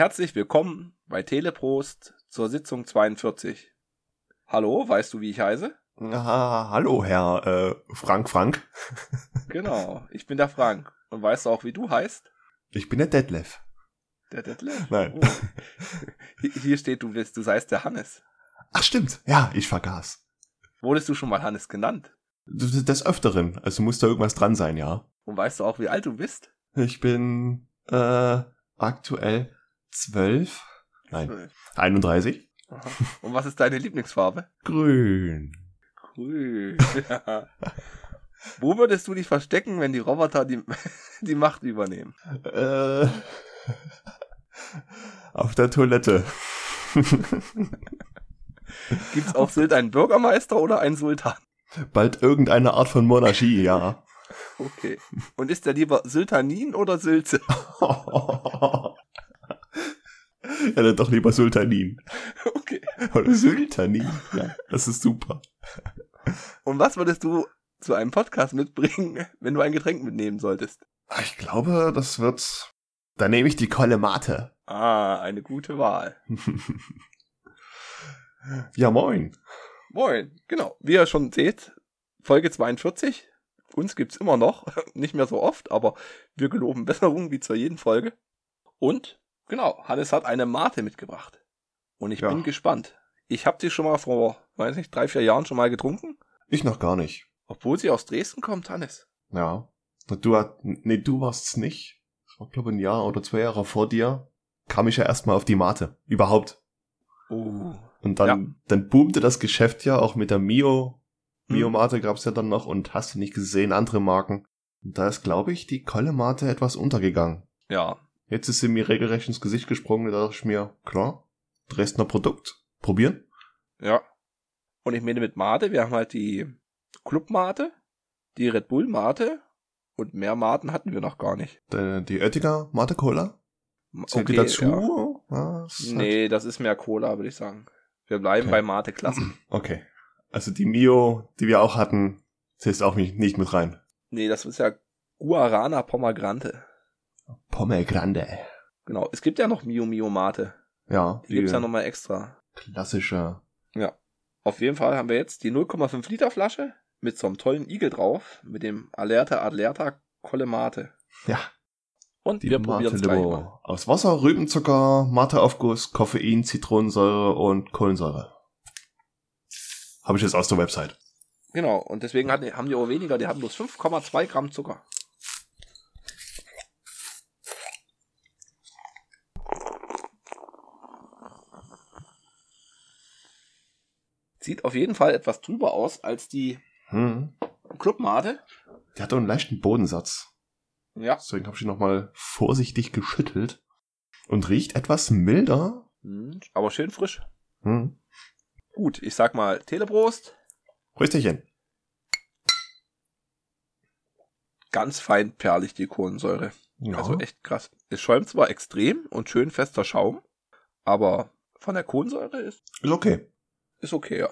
Herzlich willkommen bei Teleprost zur Sitzung 42. Hallo, weißt du, wie ich heiße? Ah, hallo, Herr äh, Frank Frank. Genau, ich bin der Frank. Und weißt du auch, wie du heißt? Ich bin der Detlef. Der Detlef? Nein. Oh. Hier- steht, du bist, du seist der Hannes. Ach stimmt, ja, ich vergaß. Wurdest du schon mal Hannes genannt? Des Öfteren, also muss da irgendwas dran sein, ja. Und weißt du auch, wie alt du bist? Ich bin äh, aktuell zwölf, nein, 31. Aha. Und was ist deine Lieblingsfarbe? Grün. Grün. Wo würdest du dich verstecken, wenn die Roboter die, die Macht übernehmen? Äh, auf der Toilette. Gibt's auf Sylt einen Bürgermeister oder einen Sultan? Bald irgendeine Art von Monarchie, ja. Okay. Und ist der lieber Sultanin oder Sülze? ja, dann doch lieber Sultanin. Okay. Oder Sultanin. Ja, das ist super. Und was würdest du zu einem Podcast mitbringen, wenn du ein Getränk mitnehmen solltest? Ich glaube, das wird. Da nehme ich die Kolle Mate. Ah, eine gute Wahl. ja, moin. Moin. Genau. Wie ihr schon seht, Folge 42. Uns gibt's immer noch. Nicht mehr so oft, aber wir geloben Besserung wie zu jeden Folge. Und, genau, Hannes hat eine Mate mitgebracht. Und ich Ja. bin gespannt. Ich habe die schon mal vor, weiß nicht, drei, vier Jahren schon mal getrunken. Ich noch gar nicht. Obwohl sie aus Dresden kommt, Hannes. Ja. Du nee, du warst's nicht. Das war, glaube ich, ein Jahr oder zwei Jahre vor dir. Kam ich ja erstmal auf die Mate. Überhaupt. Uh. Und dann, Ja. dann boomte das Geschäft ja auch mit der Mio. Hm. Mio Mate gab's ja dann noch und hast du nicht gesehen, andere Marken. Und da ist, glaube ich, die Kolle Mate etwas untergegangen. Ja. Jetzt ist sie mir regelrecht ins Gesicht gesprungen, da dachte ich mir, klar, Dresdner Produkt. Probieren? Ja. Und ich meine mit Mate, wir haben halt die Club-Mate, die Red Bull-Mate und mehr Maten hatten wir noch gar nicht. Die, die Oettinger Mate Cola? Zählt die Okay, dazu? Ja, das Nee, das ist mehr Cola, würde ich sagen. Wir bleiben Okay. bei Mate Klasse. Halt, okay. Also die Mio, die wir auch hatten, zählt auch nicht, mit rein. nee, das ist ja Guarana Pommegrante. Pommegrande. Genau. Es gibt ja noch Mio Mio Mate. Ja, Die gibt's ja nochmal extra. klassische. Auf jeden Fall haben wir jetzt die 0,5 Liter Flasche mit so einem tollen Igel drauf, mit dem Alerta Alerta Colle Mate. Ja, Und die wir probieren es gleich mal. Aus Wasser, Rübenzucker, Mateaufguss, Koffein, Zitronensäure und Kohlensäure. Habe ich jetzt aus der Website. Genau, und deswegen hatten, haben die auch weniger, die hatten bloß 5,2 Gramm Zucker. Sieht auf jeden Fall etwas drüber aus als die Hm. Clubmate. Die hat doch einen leichten Bodensatz. Ja. Deswegen habe ich ihn nochmal vorsichtig geschüttelt. Und riecht etwas milder. Hm, Aber schön frisch. Hm. Gut, ich sag mal Teleprost. Rösterchen. Ganz fein perlig die Kohlensäure. Ja. Also echt krass. Es schäumt zwar extrem und schön fester Schaum, aber von der Kohlensäure ist, ist okay. Ist okay, ja.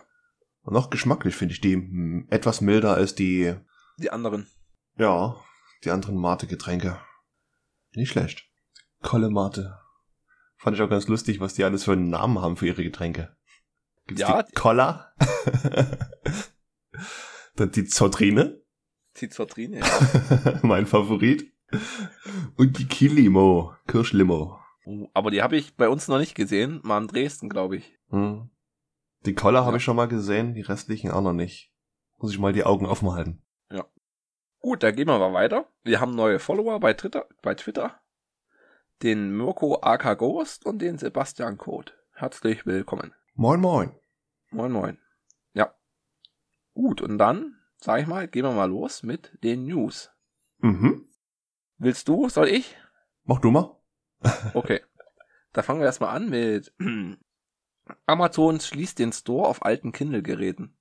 Und noch geschmacklich finde ich die hm, etwas milder als die, Die anderen. ja, die anderen Mate-Getränke. Nicht schlecht. Kolle Mate. Fand ich auch ganz lustig, was die alles für einen Namen haben für ihre Getränke. Gibt's Ja, die Cola? Dann die Zotrine, Die Zotrine, ja. mein Favorit. Und die Kilimo, Kirschlimo. Uh, Aber die habe ich bei uns noch nicht gesehen. Mal in Dresden, glaube ich. Hm. Die Cola habe Ja. ich schon mal gesehen, die restlichen auch noch nicht. Muss ich mal die Augen offen halten. Gut, da gehen wir mal weiter. Wir haben neue Follower bei Twitter, bei Twitter. Den Mirko AK Ghost und den Sebastian Code. Herzlich willkommen. Moin moin. Moin, moin. Ja. Gut, und dann, sag ich mal, gehen wir mal los mit den News. Mhm. Willst du? Soll ich? Mach du mal. Okay. da fangen wir erstmal an mit Amazon schließt den Store auf alten Kindle-Geräten.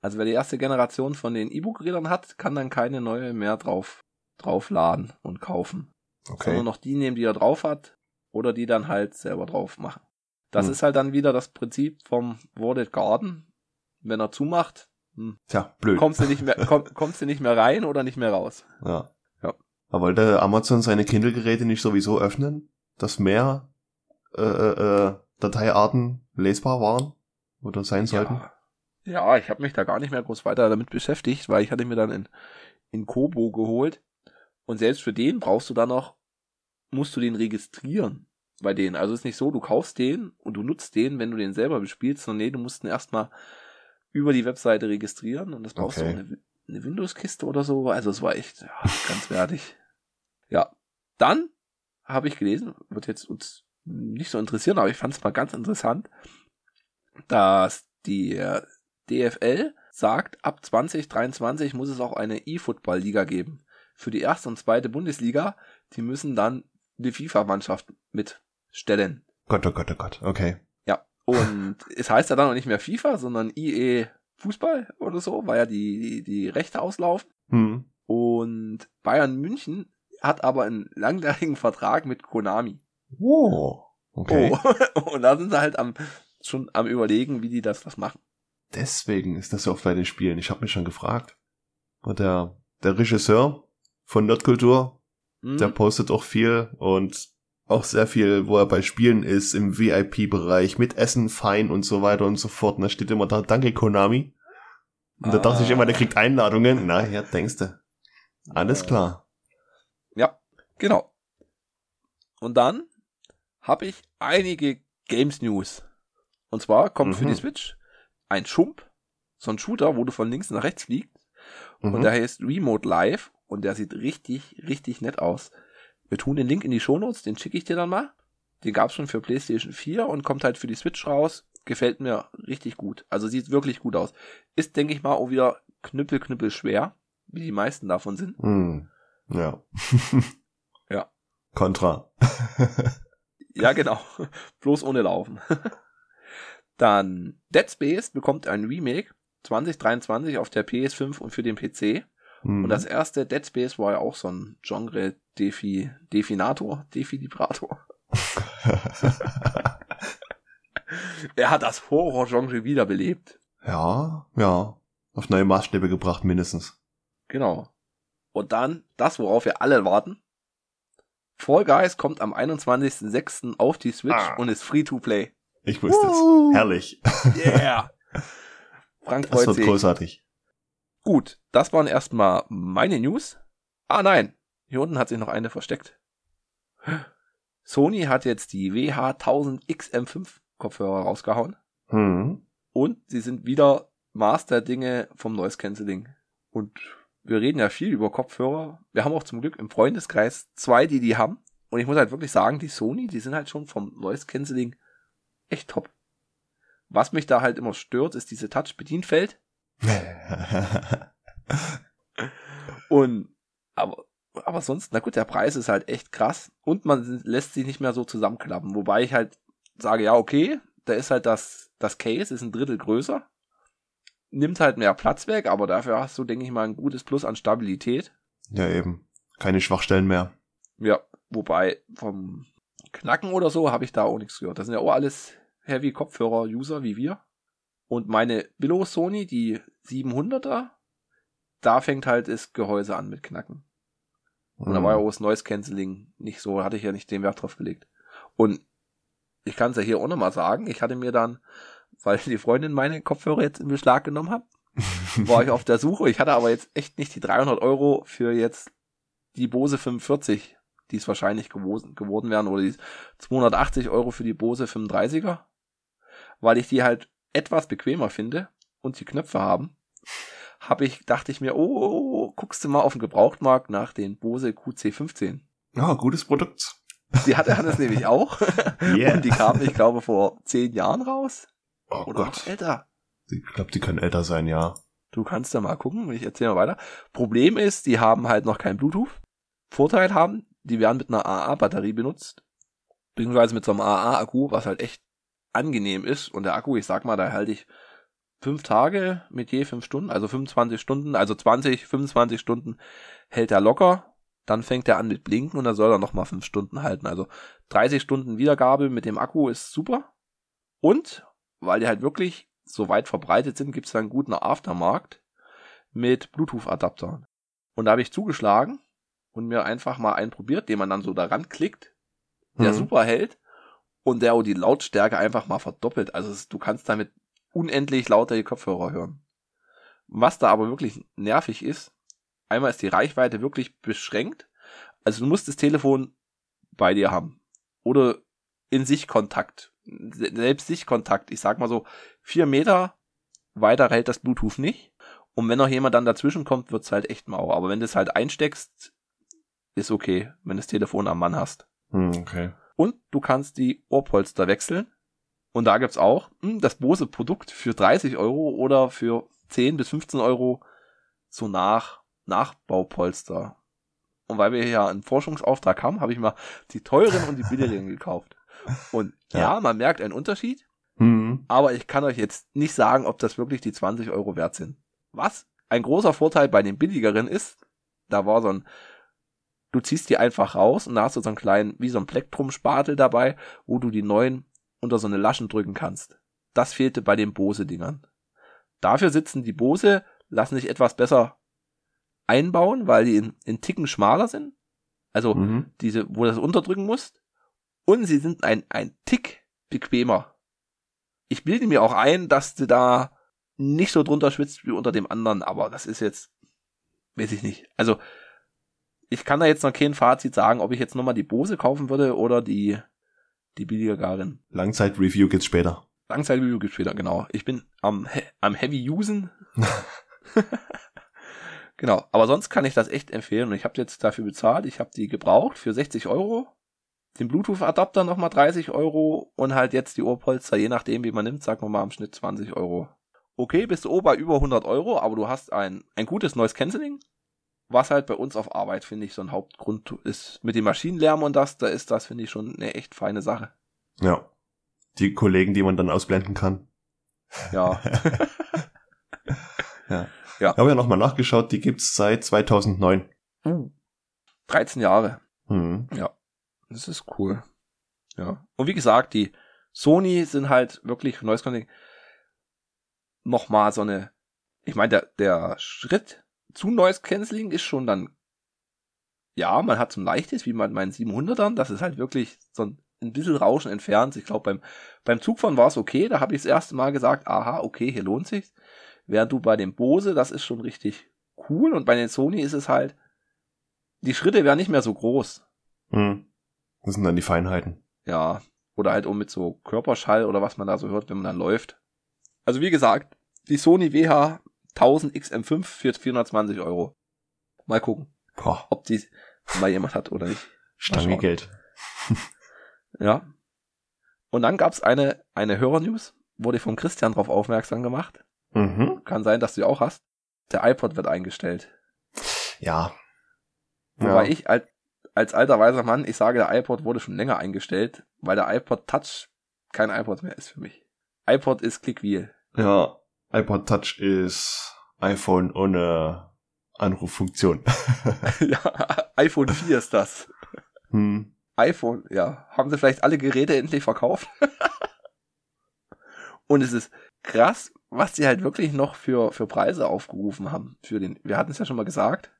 Also wer die erste Generation von den E-Book-Rädern hat, kann dann keine neue mehr drauf draufladen und kaufen. Okay. Sondern noch die nehmen, die er drauf hat, oder die dann halt selber drauf machen. Das Hm. ist halt dann wieder das Prinzip vom Worded Garden. Wenn er zumacht, hm, Tja, blöd. kommst du nicht mehr, komm, kommst du nicht mehr rein oder nicht mehr raus. Ja. Ja. Aber wollte Amazon seine Kindle-Geräte nicht sowieso öffnen, dass mehr äh, äh, Dateiarten lesbar waren oder sein sollten? Ja, ja ich habe mich da gar nicht mehr groß weiter damit beschäftigt, weil ich hatte mir dann in, in Kobo geholt und selbst für den brauchst du dann noch, musst du den registrieren bei denen. Also ist nicht so, du kaufst den und du nutzt den, wenn du den selber bespielst, sondern nee, du musst ihn erstmal über die Webseite registrieren und das brauchst okay. du eine, eine Windows-Kiste oder so. Also es war echt ja, ganz wertig. Ja. Dann habe ich gelesen, wird jetzt uns nicht so interessieren, aber ich fand es mal ganz interessant, dass die äh, DFL sagt, ab 2023 muss es auch eine E-Football-Liga geben. Für die erste und zweite Bundesliga, die müssen dann eine FIFA-Mannschaft mitstellen. Gott, oh Gott, oh Gott, okay. Ja, und es heißt ja dann noch nicht mehr FIFA, sondern IE Fußball oder so, weil ja die, die, die Rechte auslaufen. Hm. Und Bayern München hat aber einen langjährigen Vertrag mit Konami. Oh, okay. Oh. Und da sind sie halt am, schon am überlegen, wie die das was machen. Deswegen ist das ja oft bei den Spielen. Ich habe mich schon gefragt. Und der, der Regisseur von Nerdkultur, mhm. der postet auch viel und auch sehr viel, wo er bei Spielen ist, im VIP-Bereich, mit Essen, Fein und so weiter und so fort. Und da steht immer da, danke Konami. Und ah. da dachte ich immer, der kriegt Einladungen. Na, ja, denkst du. Alles klar. Ja, genau. Und dann habe ich einige Games News. Und zwar kommt mhm. für die mhm. Switch ein Schump, so ein Shooter, wo du von links nach rechts fliegst. Mhm. Und der heißt Remote Live und der sieht richtig, richtig nett aus. Wir tun den Link in die Shownotes, den schicke ich dir dann mal. Den gab's schon für PlayStation 4 und kommt halt für die Switch raus. Gefällt mir richtig gut. Also sieht wirklich gut aus. Ist, denke ich mal, auch wieder knüppel, knüppel schwer, wie die meisten davon sind. Mm, ja. ja. Contra. ja, genau. Bloß ohne Laufen. Dann Dead Space bekommt ein Remake 2023 auf der PS5 und für den PC. Mhm. Und das erste Dead Space war ja auch so ein Genre Defi, Definator, Defilibrator. er hat das Horror-Genre wiederbelebt. Ja, ja. Auf neue Maßstäbe gebracht, mindestens. Genau. Und dann das, worauf wir alle warten. Fall Guys kommt am 21.06. auf die Switch ah. und ist free to play. Ich wusste es. Herrlich. Yeah. Frank das wird großartig. Gut, das waren erstmal meine News. Ah nein, hier unten hat sich noch eine versteckt. Sony hat jetzt die WH1000XM5 Kopfhörer rausgehauen. Hm. Und sie sind wieder Master Dinge vom Noise Cancelling. Und wir reden ja viel über Kopfhörer. Wir haben auch zum Glück im Freundeskreis zwei, die die haben. Und ich muss halt wirklich sagen, die Sony, die sind halt schon vom Noise Cancelling echt top. Was mich da halt immer stört, ist diese Touch-Bedienfeld. und, aber, aber sonst, na gut, der Preis ist halt echt krass und man lässt sich nicht mehr so zusammenklappen. Wobei ich halt sage, ja, okay, da ist halt das, das Case ist ein Drittel größer. Nimmt halt mehr Platz weg, aber dafür hast du, denke ich mal, ein gutes Plus an Stabilität. Ja, eben. Keine Schwachstellen mehr. Ja, wobei vom Knacken oder so habe ich da auch nichts gehört. Das sind ja auch alles Heavy-Kopfhörer-User wie wir. Und meine Billo Sony, die 700er, da fängt halt das Gehäuse an mit Knacken. Und mhm. da war ja auch das Noise Cancelling nicht so, hatte ich ja nicht den Wert drauf gelegt. Und ich kann es ja hier auch nochmal sagen, ich hatte mir dann, weil die Freundin meine Kopfhörer jetzt in Beschlag genommen hat, war ich auf der Suche. Ich hatte aber jetzt echt nicht die 300 Euro für jetzt die Bose 45, die es wahrscheinlich geworden, geworden wären, oder die 280 Euro für die Bose 35er weil ich die halt etwas bequemer finde und die Knöpfe haben, habe ich, dachte ich mir, oh, oh, oh, guckst du mal auf den Gebrauchtmarkt nach den Bose QC15. Ja, oh, gutes Produkt. Die hatte Hannes nämlich auch. Yeah. Und die kamen, ich glaube, vor zehn Jahren raus. Oh Oder Gott. älter. Ich glaube, die können älter sein, ja. Du kannst ja mal gucken, ich erzähle mal weiter. Problem ist, die haben halt noch kein Bluetooth. Vorteil haben, die werden mit einer AA-Batterie benutzt. Beziehungsweise mit so einem AA-Akku, was halt echt angenehm ist. Und der Akku, ich sag mal, da halte ich fünf Tage mit je fünf Stunden, also 25 Stunden, also 20, 25 Stunden hält er locker. Dann fängt er an mit Blinken und dann soll er nochmal fünf Stunden halten. Also 30 Stunden Wiedergabe mit dem Akku ist super. Und, weil die halt wirklich so weit verbreitet sind, gibt es da einen guten Aftermarkt mit Bluetooth-Adaptern. Und da habe ich zugeschlagen und mir einfach mal einen probiert, den man dann so daran klickt, der mhm. super hält und der auch die Lautstärke einfach mal verdoppelt. Also du kannst damit unendlich lauter die Kopfhörer hören. Was da aber wirklich nervig ist, einmal ist die Reichweite wirklich beschränkt. Also du musst das Telefon bei dir haben. Oder in Sichtkontakt. Selbst Sichtkontakt. Ich sag mal so, vier Meter weiter hält das Bluetooth nicht. Und wenn noch jemand dann dazwischen kommt, wird's halt echt mau. Aber wenn du es halt einsteckst, ist okay, wenn du das Telefon am Mann hast. Hm, okay. Und du kannst die Ohrpolster wechseln. Und da gibt's auch hm, das Bose Produkt für 30 Euro oder für 10 bis 15 Euro so nach Nachbaupolster. Und weil wir ja einen Forschungsauftrag haben, habe ich mal die teuren und die billigeren gekauft. Und ja. ja, man merkt einen Unterschied. Mhm. Aber ich kann euch jetzt nicht sagen, ob das wirklich die 20 Euro wert sind. Was ein großer Vorteil bei den billigeren ist, da war so ein, du ziehst die einfach raus und da hast du so einen kleinen, wie so ein Plektrum-Spatel dabei, wo du die neuen unter so eine Laschen drücken kannst. Das fehlte bei den Bose-Dingern. Dafür sitzen die Bose, lassen sich etwas besser einbauen, weil die in, in Ticken schmaler sind. Also mhm. diese, wo du das unterdrücken musst. Und sie sind ein, ein Tick bequemer. Ich bilde mir auch ein, dass du da nicht so drunter schwitzt wie unter dem anderen, aber das ist jetzt, weiß ich nicht. Also, ich kann da jetzt noch kein Fazit sagen, ob ich jetzt nochmal die Bose kaufen würde oder die, die billige Garin. Langzeit-Review gibt's später. Langzeit-Review gibt's später, genau. Ich bin am, am Heavy Usen. genau, aber sonst kann ich das echt empfehlen und ich habe jetzt dafür bezahlt. Ich habe die gebraucht für 60 Euro. Den Bluetooth-Adapter nochmal 30 Euro und halt jetzt die Ohrpolster, je nachdem wie man nimmt, sagen wir mal im Schnitt 20 Euro okay, bist du oben bei über 100 Euro, aber du hast ein, ein gutes Noise Cancelling, was halt bei uns auf Arbeit, finde ich, so ein Hauptgrund ist. Mit dem Maschinenlärm und das, da ist das, finde ich, schon eine echt feine Sache. Ja. Die Kollegen, die man dann ausblenden kann. Ja. ja. ja. Ich habe ja nochmal nachgeschaut, die gibt's seit 2009. Uh, 13 Jahre. Mhm. Ja. Das ist cool. Ja. Und wie gesagt, die Sony sind halt wirklich Noise Cancelling nochmal so eine, ich meine, der, der Schritt zu Noise Cancelling ist schon dann, ja, man hat so ein leichtes, wie man meinen 700ern, das ist halt wirklich so ein, ein bisschen Rauschen entfernt. Ich glaube, beim, beim Zugfahren war es okay, da habe ich das erste Mal gesagt, aha, okay, hier lohnt sich's. Während du bei dem Bose, das ist schon richtig cool und bei den Sony ist es halt, die Schritte wären nicht mehr so groß. Hm. Das sind dann die Feinheiten. Ja. Oder halt um mit so Körperschall oder was man da so hört, wenn man dann läuft. Also wie gesagt, die Sony WH 1000 XM5 für 420 Euro. Mal gucken, Boah. ob die mal jemand hat oder nicht. Stange Geld. ja. Und dann gab's eine, eine Hörernews, wurde von Christian drauf aufmerksam gemacht. Mhm. Kann sein, dass du die auch hast. Der iPod wird eingestellt. Ja. Wobei ja. ich als, als alter weiser Mann, ich sage, der iPod wurde schon länger eingestellt, weil der iPod Touch kein iPod mehr ist für mich iPod ist Clickwheel. Ja, iPod Touch ist iPhone ohne Anruffunktion. ja, iPhone 4 ist das. Hm. iPhone, ja. Haben sie vielleicht alle Geräte endlich verkauft? Und es ist krass, was sie halt wirklich noch für, für Preise aufgerufen haben. Für den, wir hatten es ja schon mal gesagt.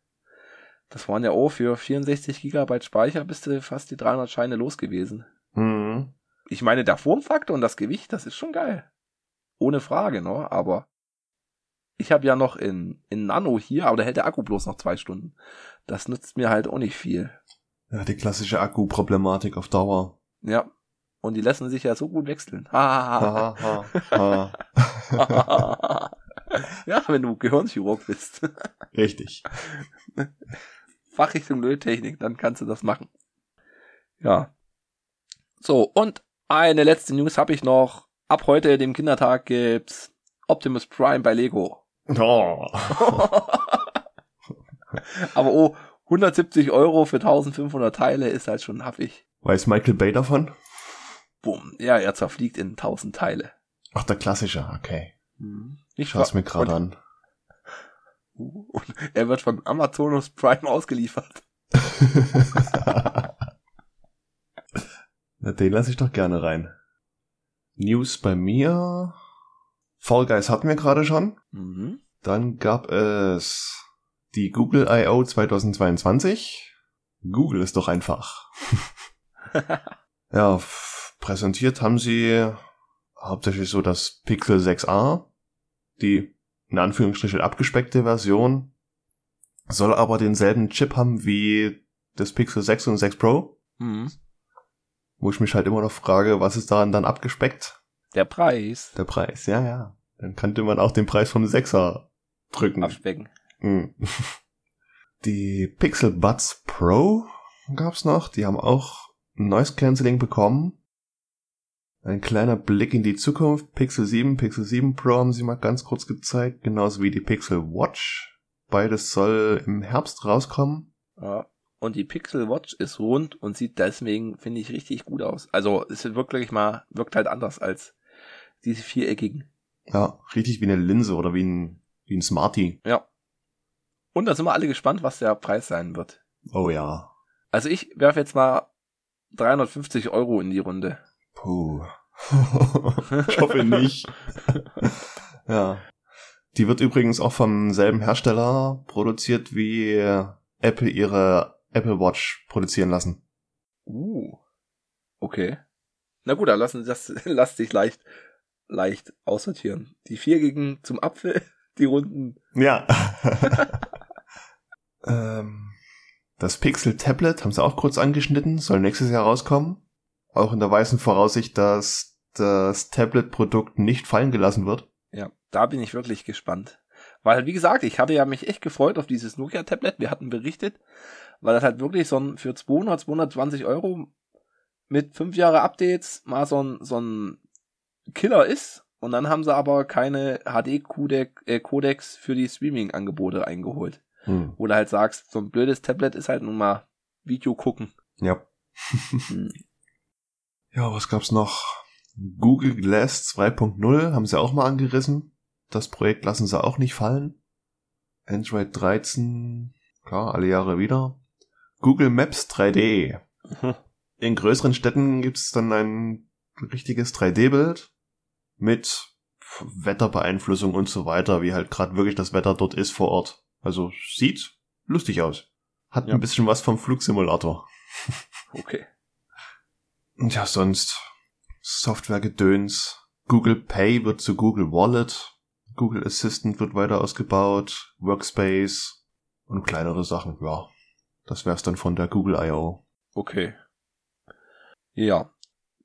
Das waren ja auch für 64 Gigabyte Speicher bist du fast die 300 Scheine los gewesen. Mhm ich meine, der Formfaktor und das Gewicht, das ist schon geil. Ohne Frage, ne? Aber ich habe ja noch in, in Nano hier, aber da hält der Akku bloß noch zwei Stunden. Das nützt mir halt auch nicht viel. Ja, die klassische Akku-Problematik auf Dauer. Ja. Und die lassen sich ja so gut wechseln. Ha, ha, ha, ha. ja, wenn du Gehirnchirurg bist. Richtig. Fachrichtung Löttechnik, dann kannst du das machen. Ja. So, und eine letzte News habe ich noch. Ab heute, dem Kindertag, gibt's Optimus Prime bei Lego. Oh. Aber oh, 170 Euro für 1500 Teile ist halt schon haffig. Weiß Michael Bay davon? Bumm. Ja, er zerfliegt in 1000 Teile. Ach, der klassische, okay. Hm. Ich schaue mir gerade an. Und er wird von Amazonus Prime ausgeliefert. Na, den lasse ich doch gerne rein. News bei mir. Fall Guys hatten wir gerade schon. Mhm. Dann gab es die Google I.O. 2022. Google ist doch einfach. ja, Präsentiert haben sie hauptsächlich so das Pixel 6a, die in Anführungsstrichen abgespeckte Version, soll aber denselben Chip haben wie das Pixel 6 und 6 Pro. Mhm. Wo ich mich halt immer noch frage, was ist daran dann abgespeckt? Der Preis. Der Preis, ja, ja. Dann könnte man auch den Preis vom 6er drücken. Abspecken. Mhm. Die Pixel Buds Pro gab's noch. Die haben auch Noise Cancelling bekommen. Ein kleiner Blick in die Zukunft. Pixel 7, Pixel 7 Pro haben sie mal ganz kurz gezeigt, genauso wie die Pixel Watch. Beides soll im Herbst rauskommen. Ja. Und die Pixel Watch ist rund und sieht deswegen, finde ich, richtig gut aus. Also es wirklich mal, wirkt halt anders als diese viereckigen. Ja, richtig wie eine Linse oder wie ein, wie ein Smartie. Ja. Und da sind wir alle gespannt, was der Preis sein wird. Oh ja. Also ich werfe jetzt mal 350 Euro in die Runde. Puh. ich hoffe nicht. ja. Die wird übrigens auch vom selben Hersteller produziert, wie Apple ihre Apple Watch produzieren lassen. Uh. Okay. Na gut, dann lassen das lass dich leicht leicht aussortieren. Die vier gegen zum Apfel, die runden. Ja. ähm, das Pixel Tablet haben sie auch kurz angeschnitten, soll nächstes Jahr rauskommen. Auch in der weißen Voraussicht, dass das Tablet-Produkt nicht fallen gelassen wird. Ja, da bin ich wirklich gespannt. Weil, wie gesagt, ich hatte ja mich echt gefreut auf dieses Nokia-Tablet. Wir hatten berichtet, weil das halt wirklich so ein für 200, 220 Euro mit fünf Jahre Updates mal so ein, so ein Killer ist. Und dann haben sie aber keine HD-Codex äh, für die Streaming-Angebote eingeholt. Hm. Wo du halt sagst, so ein blödes Tablet ist halt nun mal Video gucken. Ja. hm. Ja, was gab's noch? Google Glass 2.0 haben sie auch mal angerissen. Das Projekt lassen sie auch nicht fallen. Android 13, klar, alle Jahre wieder. Google Maps 3D. Mhm. In größeren Städten gibt's dann ein richtiges 3D-Bild mit Wetterbeeinflussung und so weiter, wie halt gerade wirklich das Wetter dort ist vor Ort. Also sieht lustig aus. Hat ja. ein bisschen was vom Flugsimulator. Okay. Und ja, sonst Softwaregedöns. Google Pay wird zu Google Wallet. Google Assistant wird weiter ausgebaut. Workspace und kleinere Sachen. Ja, das wär's dann von der Google I.O. Okay. Ja.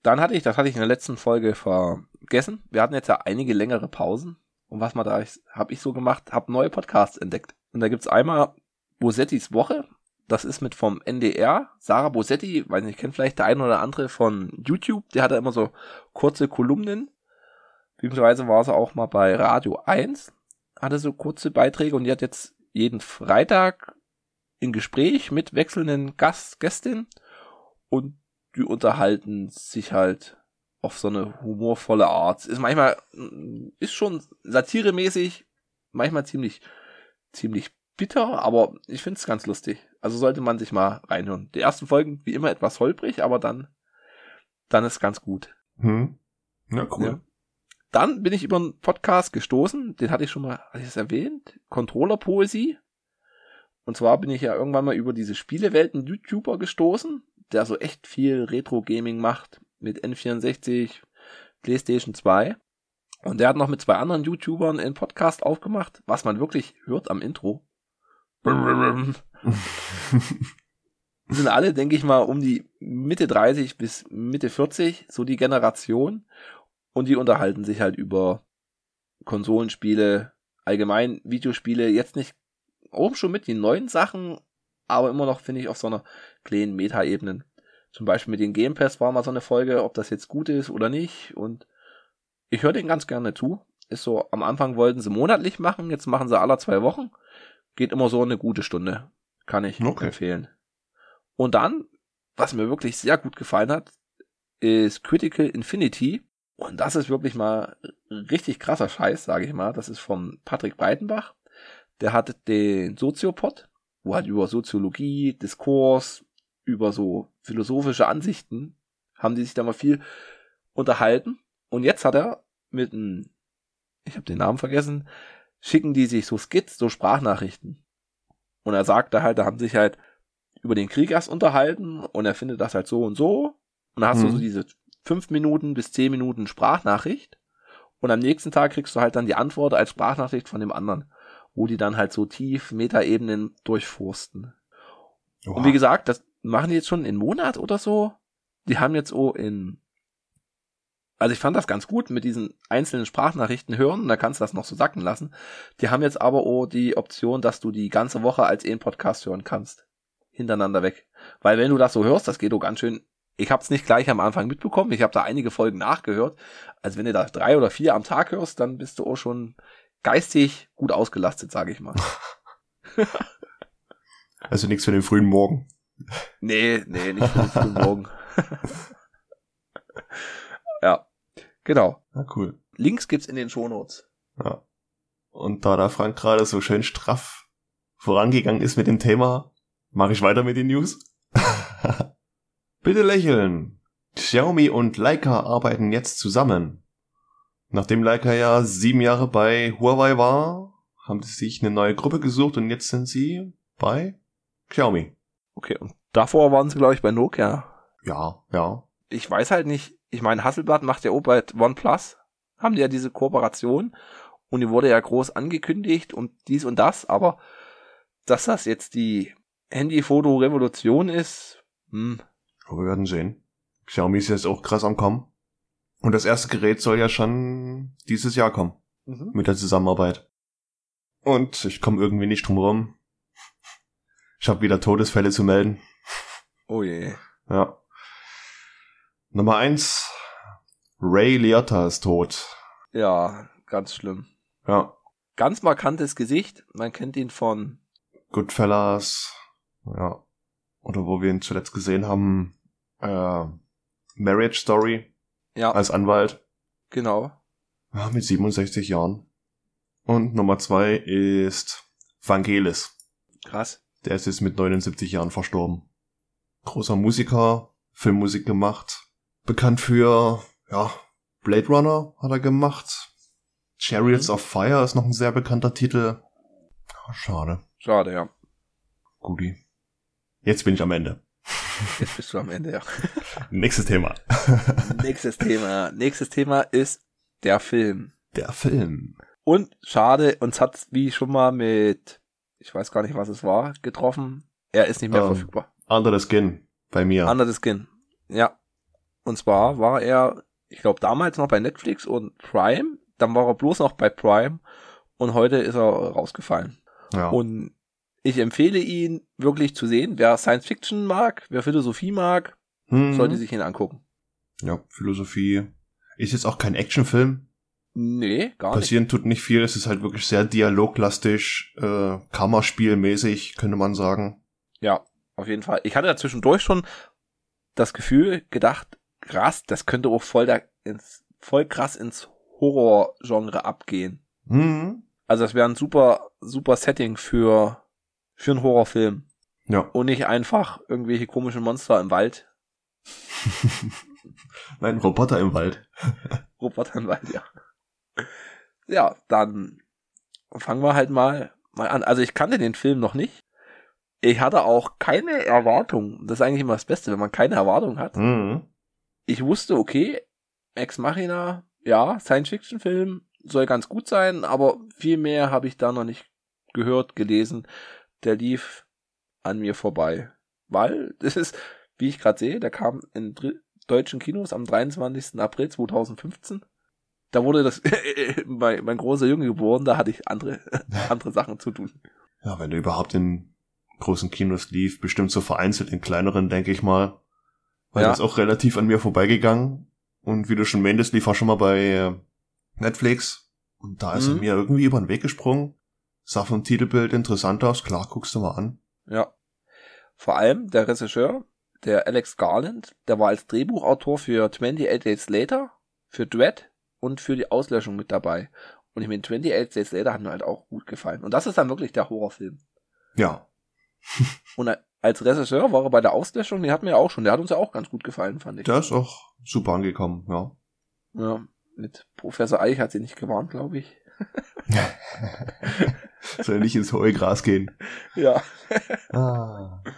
Dann hatte ich, das hatte ich in der letzten Folge vergessen. Wir hatten jetzt ja einige längere Pausen. Und was mal da habe ich so gemacht, habe neue Podcasts entdeckt. Und da gibt's einmal Bosettis Woche. Das ist mit vom NDR. Sarah Bosetti, weiß nicht, kennt vielleicht der eine oder andere von YouTube. Der hatte immer so kurze Kolumnen. Beziehungsweise war sie auch mal bei Radio 1. Hatte so kurze Beiträge und die hat jetzt jeden Freitag in Gespräch mit wechselnden Gast, Gästinnen und die unterhalten sich halt auf so eine humorvolle Art. Ist manchmal, ist schon satiremäßig, manchmal ziemlich, ziemlich bitter, aber ich finde es ganz lustig. Also sollte man sich mal reinhören. Die ersten Folgen wie immer etwas holprig, aber dann, dann ist ganz gut. Hm. Ja, cool. Ja. Dann bin ich über einen Podcast gestoßen, den hatte ich schon mal, hatte ich es erwähnt? Controller-Poesie. Und zwar bin ich ja irgendwann mal über diese Spielewelten YouTuber gestoßen, der so echt viel Retro-Gaming macht mit N64, PlayStation 2. Und der hat noch mit zwei anderen YouTubern einen Podcast aufgemacht, was man wirklich hört am Intro. Sind alle, denke ich mal, um die Mitte 30 bis Mitte 40, so die Generation. Und die unterhalten sich halt über Konsolenspiele, allgemein Videospiele, jetzt nicht auch schon mit den neuen Sachen, aber immer noch, finde ich, auf so einer kleinen Meta-Ebene. Zum Beispiel mit den Game Pass war mal so eine Folge, ob das jetzt gut ist oder nicht. Und ich höre den ganz gerne zu. Ist so, am Anfang wollten sie monatlich machen, jetzt machen sie alle zwei Wochen. Geht immer so eine gute Stunde. Kann ich okay. empfehlen. Und dann, was mir wirklich sehr gut gefallen hat, ist Critical Infinity. Und das ist wirklich mal richtig krasser Scheiß, sage ich mal. Das ist von Patrick Breitenbach. Der hat den Soziopod, wo halt über Soziologie, Diskurs, über so philosophische Ansichten haben die sich da mal viel unterhalten. Und jetzt hat er mit einem, ich habe den Namen vergessen, schicken die sich so Skits, so Sprachnachrichten. Und er sagt da halt, da haben sich halt über den Krieg erst unterhalten und er findet das halt so und so. Und da hast hm. du so diese fünf Minuten bis zehn Minuten Sprachnachricht und am nächsten Tag kriegst du halt dann die Antwort als Sprachnachricht von dem anderen, wo die dann halt so tief Metaebenen durchforsten. Oha. Und wie gesagt, das machen die jetzt schon in Monat oder so. Die haben jetzt auch in also ich fand das ganz gut mit diesen einzelnen Sprachnachrichten hören, da kannst du das noch so sacken lassen. Die haben jetzt aber auch die Option, dass du die ganze Woche als einen Podcast hören kannst. Hintereinander weg. Weil wenn du das so hörst, das geht auch ganz schön ich habe es nicht gleich am Anfang mitbekommen. Ich habe da einige Folgen nachgehört. Also wenn du da drei oder vier am Tag hörst, dann bist du auch schon geistig gut ausgelastet, sage ich mal. also nichts für den frühen Morgen. Nee, nee, nicht für den frühen Morgen. ja, genau. Na cool. Links gibt's in den Shownotes. Ja. Und da der Frank gerade so schön straff vorangegangen ist mit dem Thema, mache ich weiter mit den News. Bitte lächeln. Xiaomi und Leica arbeiten jetzt zusammen. Nachdem Leica ja sieben Jahre bei Huawei war, haben sie sich eine neue Gruppe gesucht und jetzt sind sie bei Xiaomi. Okay, und davor waren sie, glaube ich, bei Nokia. Ja, ja. Ich weiß halt nicht, ich meine, Hasselblatt macht ja auch bei OnePlus, haben die ja diese Kooperation und die wurde ja groß angekündigt und dies und das, aber dass das jetzt die Handyfoto-Revolution ist, hm, aber wir werden sehen. Xiaomi ist jetzt auch krass am Kommen. Und das erste Gerät soll ja schon dieses Jahr kommen. Mhm. Mit der Zusammenarbeit. Und ich komme irgendwie nicht drum rum. Ich habe wieder Todesfälle zu melden. Oh je. Ja. Nummer eins. Ray Liotta ist tot. Ja, ganz schlimm. Ja. Ganz markantes Gesicht. Man kennt ihn von Goodfellas. Ja. Oder wo wir ihn zuletzt gesehen haben, äh, Marriage Story ja. als Anwalt. Genau. Ja, mit 67 Jahren. Und Nummer zwei ist Vangelis. Krass. Der ist jetzt mit 79 Jahren verstorben. Großer Musiker, Filmmusik gemacht. Bekannt für, ja, Blade Runner hat er gemacht. Chariots mhm. of Fire ist noch ein sehr bekannter Titel. schade. Schade, ja. Guti. Jetzt bin ich am Ende. Jetzt bist du am Ende, ja. Nächstes Thema. Nächstes Thema. Nächstes Thema ist der Film. Der Film. Und schade, uns hat wie schon mal mit, ich weiß gar nicht, was es war, getroffen. Er ist nicht mehr ähm, verfügbar. Under the Skin. Bei mir. Under the Skin. Ja. Und zwar war er, ich glaube, damals noch bei Netflix und Prime. Dann war er bloß noch bei Prime. Und heute ist er rausgefallen. Ja. Und ich empfehle ihn wirklich zu sehen. Wer Science Fiction mag, wer Philosophie mag, mhm. sollte sich ihn angucken. Ja, Philosophie. Ist jetzt auch kein Actionfilm. Nee, gar nicht. Passieren tut nicht viel. Es ist halt wirklich sehr dialoglastig, äh, Kammerspielmäßig, könnte man sagen. Ja, auf jeden Fall. Ich hatte da zwischendurch schon das Gefühl gedacht, krass, das könnte auch voll, da ins, voll krass ins Horror-Genre abgehen. Mhm. Also das wäre ein super, super Setting für für einen Horrorfilm. Ja. Und nicht einfach irgendwelche komischen Monster im Wald. Nein, Roboter im Wald. Roboter im Wald, ja. Ja, dann fangen wir halt mal, mal an. Also ich kannte den Film noch nicht. Ich hatte auch keine Erwartung. Das ist eigentlich immer das Beste, wenn man keine Erwartung hat. Mhm. Ich wusste, okay, Ex Machina, ja, Science-Fiction-Film soll ganz gut sein, aber viel mehr habe ich da noch nicht gehört, gelesen der lief an mir vorbei. Weil, das ist, wie ich gerade sehe, der kam in deutschen Kinos am 23. April 2015. Da wurde das mein, mein großer Junge geboren, da hatte ich andere, andere Sachen zu tun. Ja, wenn du überhaupt in großen Kinos lief, bestimmt so vereinzelt in kleineren, denke ich mal. Weil ja. das auch relativ an mir vorbeigegangen. Und wie du schon meintest, lief auch schon mal bei äh, Netflix. Und da ist mhm. er mir irgendwie über den Weg gesprungen sah vom Titelbild interessant aus, klar, guckst du mal an. Ja. Vor allem der Regisseur, der Alex Garland, der war als Drehbuchautor für 28 Days Later, für Dread und für die Auslöschung mit dabei. Und ich meine, 28 Days Later hat mir halt auch gut gefallen. Und das ist dann wirklich der Horrorfilm. Ja. und als Regisseur war er bei der Auslöschung, die hat mir auch schon, der hat uns ja auch ganz gut gefallen, fand ich. Der ist auch super angekommen, ja. Ja, mit Professor Eich hat sie nicht gewarnt, glaube ich. Soll nicht ins hohe Gras gehen. Ja. Ah.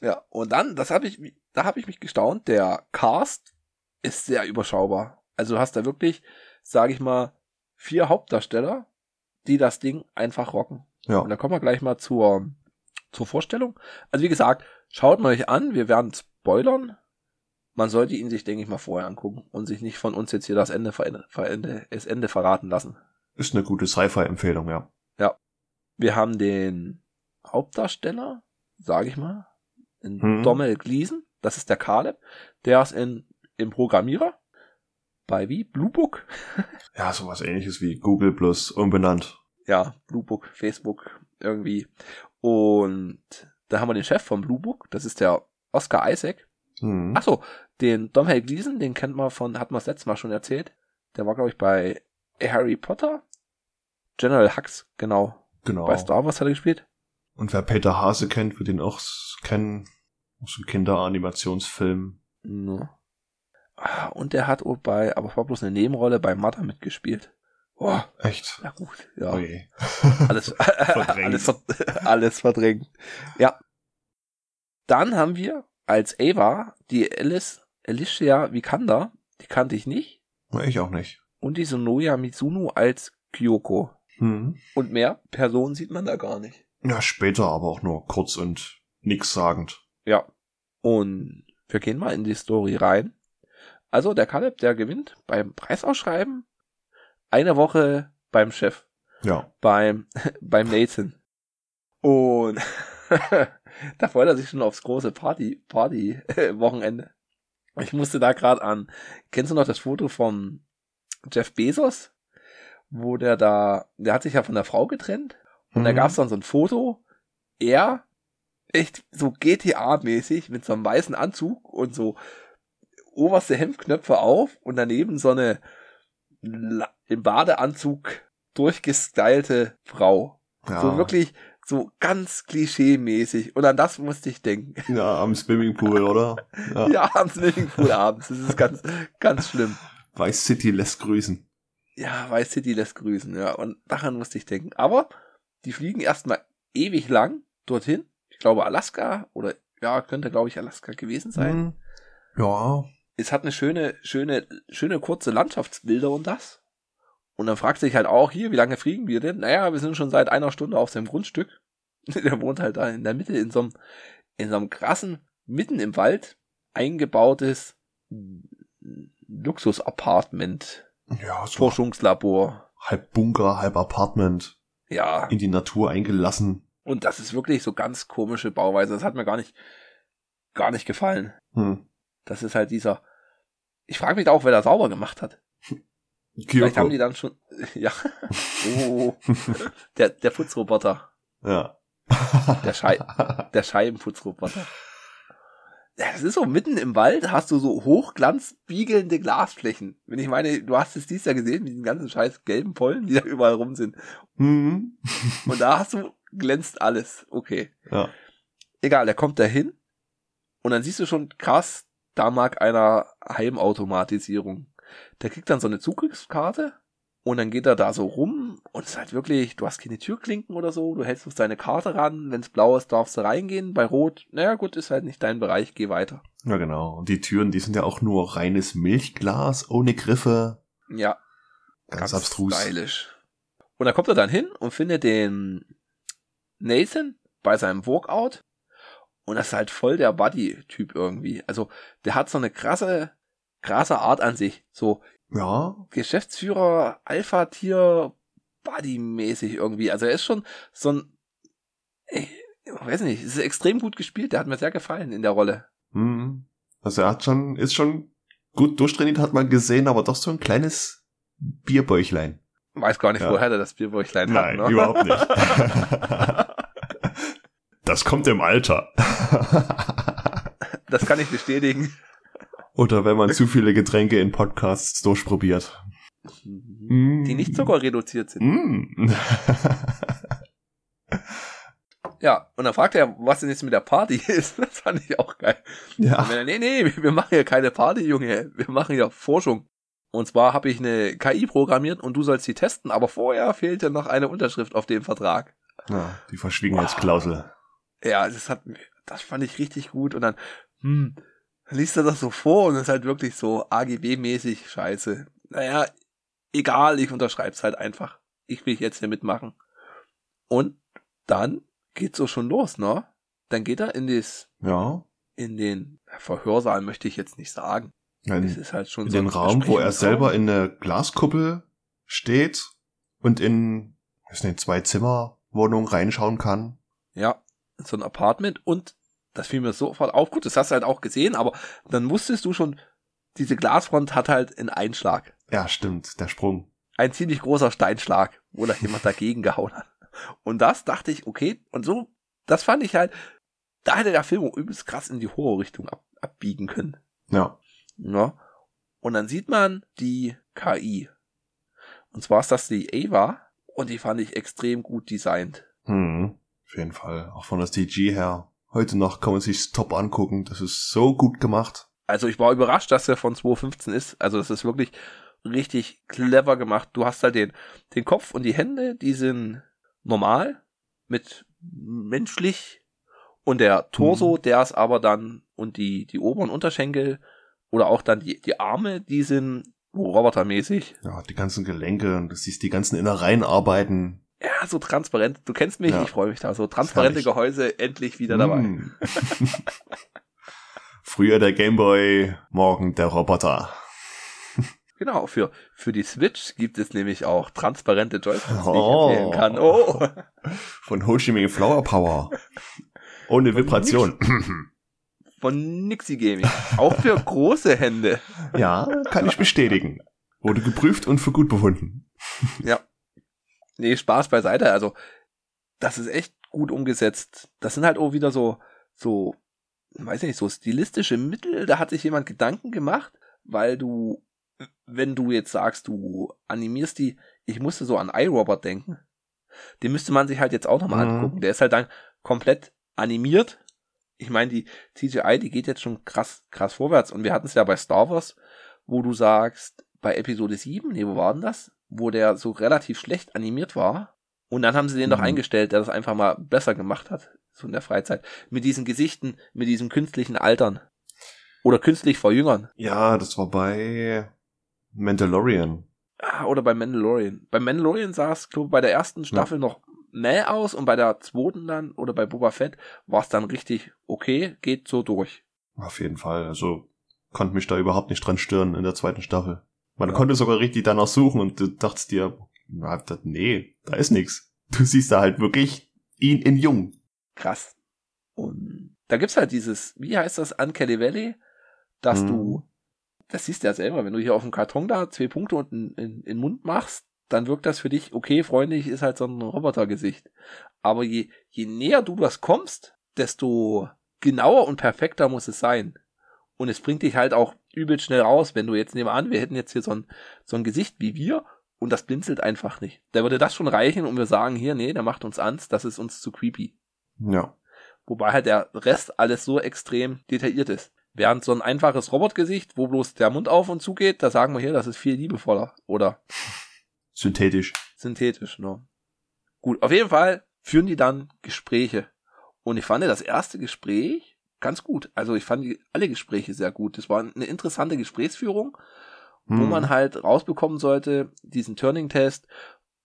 Ja, und dann, das habe ich, da habe ich mich gestaunt, der Cast ist sehr überschaubar. Also du hast da wirklich, sage ich mal, vier Hauptdarsteller, die das Ding einfach rocken. Ja. Und da kommen wir gleich mal zur, zur Vorstellung. Also wie gesagt, schaut mal euch an, wir werden spoilern. Man sollte ihn sich, denke ich mal, vorher angucken und sich nicht von uns jetzt hier das Ende, Ende, das Ende verraten lassen. Ist eine gute Sci-Fi-Empfehlung, ja. Ja. Wir haben den Hauptdarsteller, sage ich mal, in hm. Dommel Gleason, das ist der Caleb, der ist in, im Programmierer, bei wie? Blue Book? ja, sowas ähnliches wie Google plus umbenannt. Ja, Blue Book, Facebook, irgendwie. Und da haben wir den Chef von Blue Book, das ist der Oscar Isaac. Mhm. Achso, den Dom Hell Gleason, den kennt man von, hat man das letzte Mal schon erzählt. Der war, glaube ich, bei Harry Potter. General Hux, genau. Genau. Bei Star Wars hat er gespielt. Und wer Peter Hase kennt, wird ihn auch kennen. Aus dem Kinderanimationsfilm. Ah, und der hat auch bei, aber war bloß eine Nebenrolle bei Mother mitgespielt. Oh, echt? Na gut, ja. Oh alles, alles, alles verdrängt. Ja. Dann haben wir als Ava die Alice, Alicia Vikander, die kannte ich nicht. Ich auch nicht. Und die Sonoya Mizuno als Kyoko. Hm. Und mehr Personen sieht man da gar nicht. Ja, später aber auch nur kurz und nix sagend. Ja. Und wir gehen mal in die Story rein. Also der Caleb, der gewinnt beim Preisausschreiben eine Woche beim Chef. Ja. Beim, beim Nathan. Und da freut er sich schon aufs große Party, Party, Wochenende. Ich musste da gerade an, kennst du noch das Foto von Jeff Bezos? Wo der da, der hat sich ja von der Frau getrennt. Und mhm. da gab es dann so ein Foto, er, echt so GTA-mäßig, mit so einem weißen Anzug und so oberste Hemdknöpfe auf und daneben so eine im Badeanzug durchgestylte Frau. Ja. So wirklich so ganz klischee-mäßig. Und an das musste ich denken. Ja, am Swimmingpool, oder? Ja, ja am Swimmingpool abends. Das ist ganz, ganz schlimm. Vice City lässt grüßen. Ja, Vice City lässt grüßen, ja. Und daran musste ich denken. Aber die fliegen erstmal ewig lang dorthin. Ich glaube Alaska oder ja, könnte glaube ich Alaska gewesen sein. Hm. Ja. Es hat eine schöne, schöne, schöne kurze Landschaftsbilder und das. Und dann fragt sich halt auch hier, wie lange fliegen wir denn? Naja, wir sind schon seit einer Stunde auf seinem Grundstück. Der wohnt halt da in der Mitte in so einem, in so einem krassen, mitten im Wald eingebautes Luxus-Apartment. Ja, so Forschungslabor. Halb Bunker, halb Apartment. Ja. In die Natur eingelassen. Und das ist wirklich so ganz komische Bauweise. Das hat mir gar nicht, gar nicht gefallen. Hm. Das ist halt dieser. Ich frage mich da auch, wer da sauber gemacht hat. Kyoko. Vielleicht haben die dann schon, ja, oh, der, der Putzroboter. Ja. Der, Schei der Scheibenputzroboter. Ja, das ist so mitten im Wald, hast du so hochglanzbiegelnde Glasflächen. Wenn ich meine, du hast es dies Jahr gesehen, mit den ganzen scheiß gelben Pollen, die da überall rum sind. Mhm. Und da hast du, glänzt alles. Okay. Ja. Egal, er kommt da hin. Und dann siehst du schon krass, da mag einer Heimautomatisierung der kriegt dann so eine Zugriffskarte und dann geht er da so rum und es ist halt wirklich, du hast keine Türklinken oder so, du hältst auf deine Karte ran, wenn es blau ist, darfst du reingehen, bei rot, naja gut, ist halt nicht dein Bereich, geh weiter. Ja genau, und die Türen, die sind ja auch nur reines Milchglas, ohne Griffe. Ja. Ganz, ganz abstrus. Stylisch. Und da kommt er dann hin und findet den Nathan bei seinem Workout und das ist halt voll der Buddy-Typ irgendwie. Also der hat so eine krasse krasse Art an sich. So ja. Geschäftsführer, Alpha-Tier, Buddy-mäßig irgendwie. Also er ist schon so ein, ich weiß nicht, es ist extrem gut gespielt. Der hat mir sehr gefallen in der Rolle. Mhm. Also er hat schon, ist schon gut durchtrainiert, hat man gesehen, aber doch so ein kleines Bierbäuchlein. Weiß gar nicht, ja. woher der das Bierbäuchlein Nein, hat. Nein, ne? überhaupt nicht. das kommt im Alter. das kann ich bestätigen. Oder wenn man zu viele Getränke in Podcasts durchprobiert. Die nicht zuckerreduziert sind. Mm. ja, und dann fragt er, was denn jetzt mit der Party ist. Das fand ich auch geil. Ja. Er, nee, nee, wir machen hier keine Party, Junge. Wir machen ja Forschung. Und zwar habe ich eine KI programmiert und du sollst sie testen, aber vorher fehlt ja noch eine Unterschrift auf dem Vertrag. Ja, die Verschwiegenheitsklausel. Wow. Ja, das hat, das fand ich richtig gut. Und dann, hm, liest er das so vor und ist halt wirklich so AGB-mäßig scheiße. Naja, egal, ich unterschreib's halt einfach. Ich will jetzt hier mitmachen. Und dann geht's so schon los, ne? Dann geht er in das, Ja. in den Verhörsaal möchte ich jetzt nicht sagen. In, Das ist halt schon in so den ein Raum, wo er selber in der Glaskuppel steht und in, weiß nicht, zwei Zimmerwohnungen reinschauen kann. Ja, in so ein Apartment und das fiel mir sofort auf. Gut, das hast du halt auch gesehen, aber dann wusstest du schon, diese Glasfront hat halt einen Einschlag. Ja, stimmt, der Sprung. Ein ziemlich großer Steinschlag, wo da jemand dagegen gehauen hat. Und das dachte ich, okay, und so, das fand ich halt, da hätte der Film auch übelst krass in die Horrorrichtung ab, abbiegen können. Ja. Ja. Und dann sieht man die KI. Und zwar ist das die Ava und die fand ich extrem gut designt. Hm. Auf jeden Fall. Auch von der CG her. Heute noch kann man sich's top angucken. Das ist so gut gemacht. Also ich war überrascht, dass er von 2015 ist. Also das ist wirklich richtig clever gemacht. Du hast halt den, den Kopf und die Hände, die sind normal, mit menschlich. Und der Torso, der ist aber dann, und die, die oberen Unterschenkel oder auch dann die, die Arme, die sind robotermäßig. Ja, die ganzen Gelenke und du siehst die ganzen Innereien arbeiten. Ja, so transparent. Du kennst mich, Ja. ich freue mich da. So transparente. Gehäuse, endlich wieder dabei. Mm. Früher der Gameboy, morgen der Roboter. Genau, für, für die Switch gibt es nämlich auch transparente Joysticks, die Oh. ich empfehlen kann. Oh. Von Ho Chi Minh Flower Power. Ohne Vibration. Von Nixie Gaming. Auch für große Hände. ja, kann ich bestätigen. Wurde geprüft und für gut befunden. Nee, Spaß beiseite. Also, das ist echt gut umgesetzt. Das sind halt auch wieder so, so, weiß ich nicht, so stilistische Mittel. Da hat sich jemand Gedanken gemacht, weil du, wenn du jetzt sagst, du animierst die, ich musste so an iRobot denken. Den müsste man sich halt jetzt auch nochmal Mhm. angucken. Der ist halt dann komplett animiert. Ich meine, die CGI, die geht jetzt schon krass, krass vorwärts. Und wir hatten es ja bei Star Wars, wo du sagst, bei Episode 7, nee, wo war denn das? Wo der so relativ schlecht animiert war. Und dann haben sie den doch Mhm. eingestellt, der das einfach mal besser gemacht hat. So in der Freizeit. Mit diesen Gesichten, mit diesem künstlichen Altern. Oder künstlich verjüngern. Ja, das war bei Mandalorian. Ah, oder bei Mandalorian. Bei Mandalorian sah es, glaube bei der ersten Staffel noch mäh aus und bei der zweiten dann, oder bei Boba Fett, war es dann richtig okay, geht so durch. Auf jeden Fall. Also konnte mich da überhaupt nicht dran stören in der zweiten Staffel. Man Ja. konnte sogar richtig danach suchen und du dachtest dir, nee, da ist nix. Du siehst da halt wirklich ihn in jung. Krass. Und da gibt's halt dieses, wie heißt das, Uncanny Valley, dass Mhm. du, das siehst du ja selber, wenn du hier auf dem Karton da zwei Punkte unten in, in den Mund machst, dann wirkt das für dich, okay, freundlich, ist halt so ein Robotergesicht. Aber je, je näher du das kommst, desto genauer und perfekter muss es sein. Und es bringt dich halt auch übel schnell raus, wenn du jetzt nehmen wir an, wir hätten jetzt hier so ein, so ein Gesicht wie wir und das blinzelt einfach nicht. Da würde das schon reichen und wir sagen hier, nee, der macht uns Angst, das ist uns zu creepy. Ja. Wobei halt der Rest alles so extrem detailliert ist. Während so ein einfaches Robotgesicht, wo bloß der Mund auf und zu geht, da sagen wir hier, das ist viel liebevoller oder Synthetisch. synthetisch. Ne? Gut, auf jeden Fall führen die dann Gespräche. Und ich fand das erste Gespräch ganz gut. Also ich fand die, alle Gespräche sehr gut. Das war eine interessante Gesprächsführung, wo Hm. man halt rausbekommen sollte, diesen Turning-Test,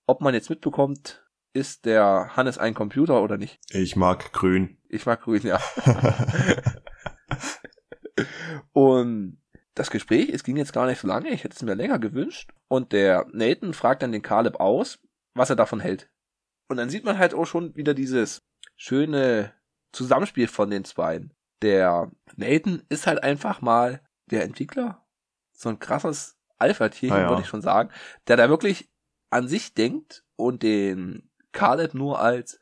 ob man jetzt mitbekommt, ist der Hannes ein Computer oder nicht. Ich mag grün. Ich mag grün, ja. Und das Gespräch, es ging jetzt gar nicht so lange, ich hätte es mir länger gewünscht. Und der Nathan fragt dann den Caleb aus, was er davon hält. Und dann sieht man halt auch schon wieder dieses schöne Zusammenspiel von den Zweien. Der Nathan ist halt einfach mal der Entwickler. So ein krasses Alpha-Tierchen, Ah ja. würde ich schon sagen. Der da wirklich an sich denkt und den Caleb nur als,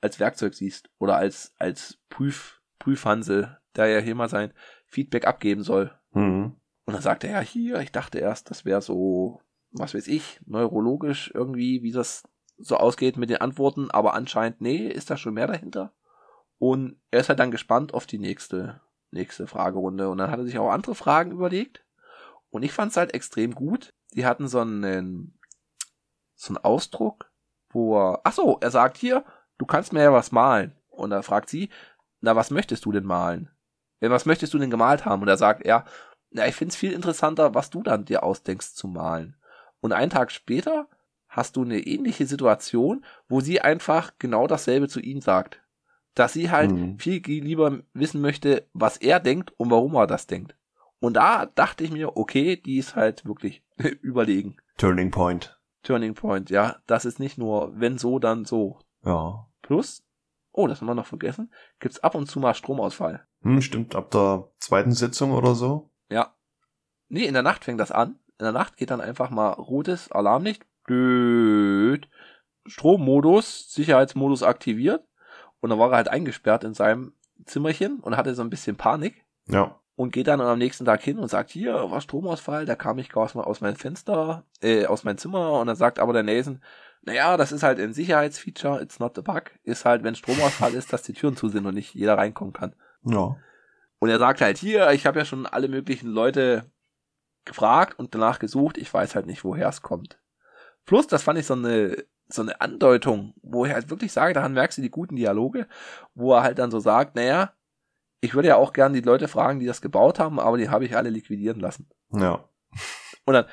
als Werkzeug siehst. Oder als, als Prüf, Prüfhansel, der ja hier mal sein Feedback abgeben soll. hm. Und dann sagt er, ja, hier, ich dachte erst, das wäre so, was weiß ich, neurologisch irgendwie, wie das so ausgeht mit den Antworten, aber anscheinend, nee, ist da schon mehr dahinter. Und er ist halt dann gespannt auf die nächste, nächste Fragerunde. Und dann hat er sich auch andere Fragen überlegt. Und ich fand es halt extrem gut. Die hatten so einen, so einen Ausdruck, wo er, ach so, er sagt hier, du kannst mir ja was malen. Und da fragt sie, na, was möchtest du denn malen? was möchtest du denn gemalt haben? Und er sagt, ja, na, ich find's viel interessanter, was du dann dir ausdenkst zu malen. Und einen Tag später hast du eine ähnliche Situation, wo sie einfach genau dasselbe zu ihm sagt. Dass sie halt mhm. viel lieber wissen möchte, was er denkt und warum er das denkt. Und da dachte ich mir, okay, die ist halt wirklich überlegen. Turning Point. Turning Point, ja. Das ist nicht nur, wenn so, dann so. Ja. Plus, oh, das haben wir noch vergessen, gibt's ab und zu mal Stromausfall. Hm, stimmt, ab der zweiten Sitzung oder so. Ja. Nee, in der Nacht fängt das an. In der Nacht geht dann einfach mal rotes Alarmlicht. Blöd. Strommodus, Sicherheitsmodus aktiviert. Und dann war er halt eingesperrt in seinem Zimmerchen und hatte so ein bisschen Panik. Ja. Und geht dann am nächsten Tag hin und sagt, hier war Stromausfall, da kam ich aus, aus meinem Fenster, äh, aus meinem Zimmer und dann sagt aber der Nathan, naja, das ist halt ein Sicherheitsfeature, it's not the bug, ist halt, wenn Stromausfall ist, dass die Türen zu sind und nicht jeder reinkommen kann. Ja. Und er sagt halt, hier, ich habe ja schon alle möglichen Leute gefragt und danach gesucht, ich weiß halt nicht, woher es kommt. Plus, das fand ich so eine, so eine Andeutung, wo ich halt wirklich sage, daran merkst du die guten Dialoge, wo er halt dann so sagt, naja, ich würde ja auch gern die Leute fragen, die das gebaut haben, aber die habe ich alle liquidieren lassen. Ja. Und dann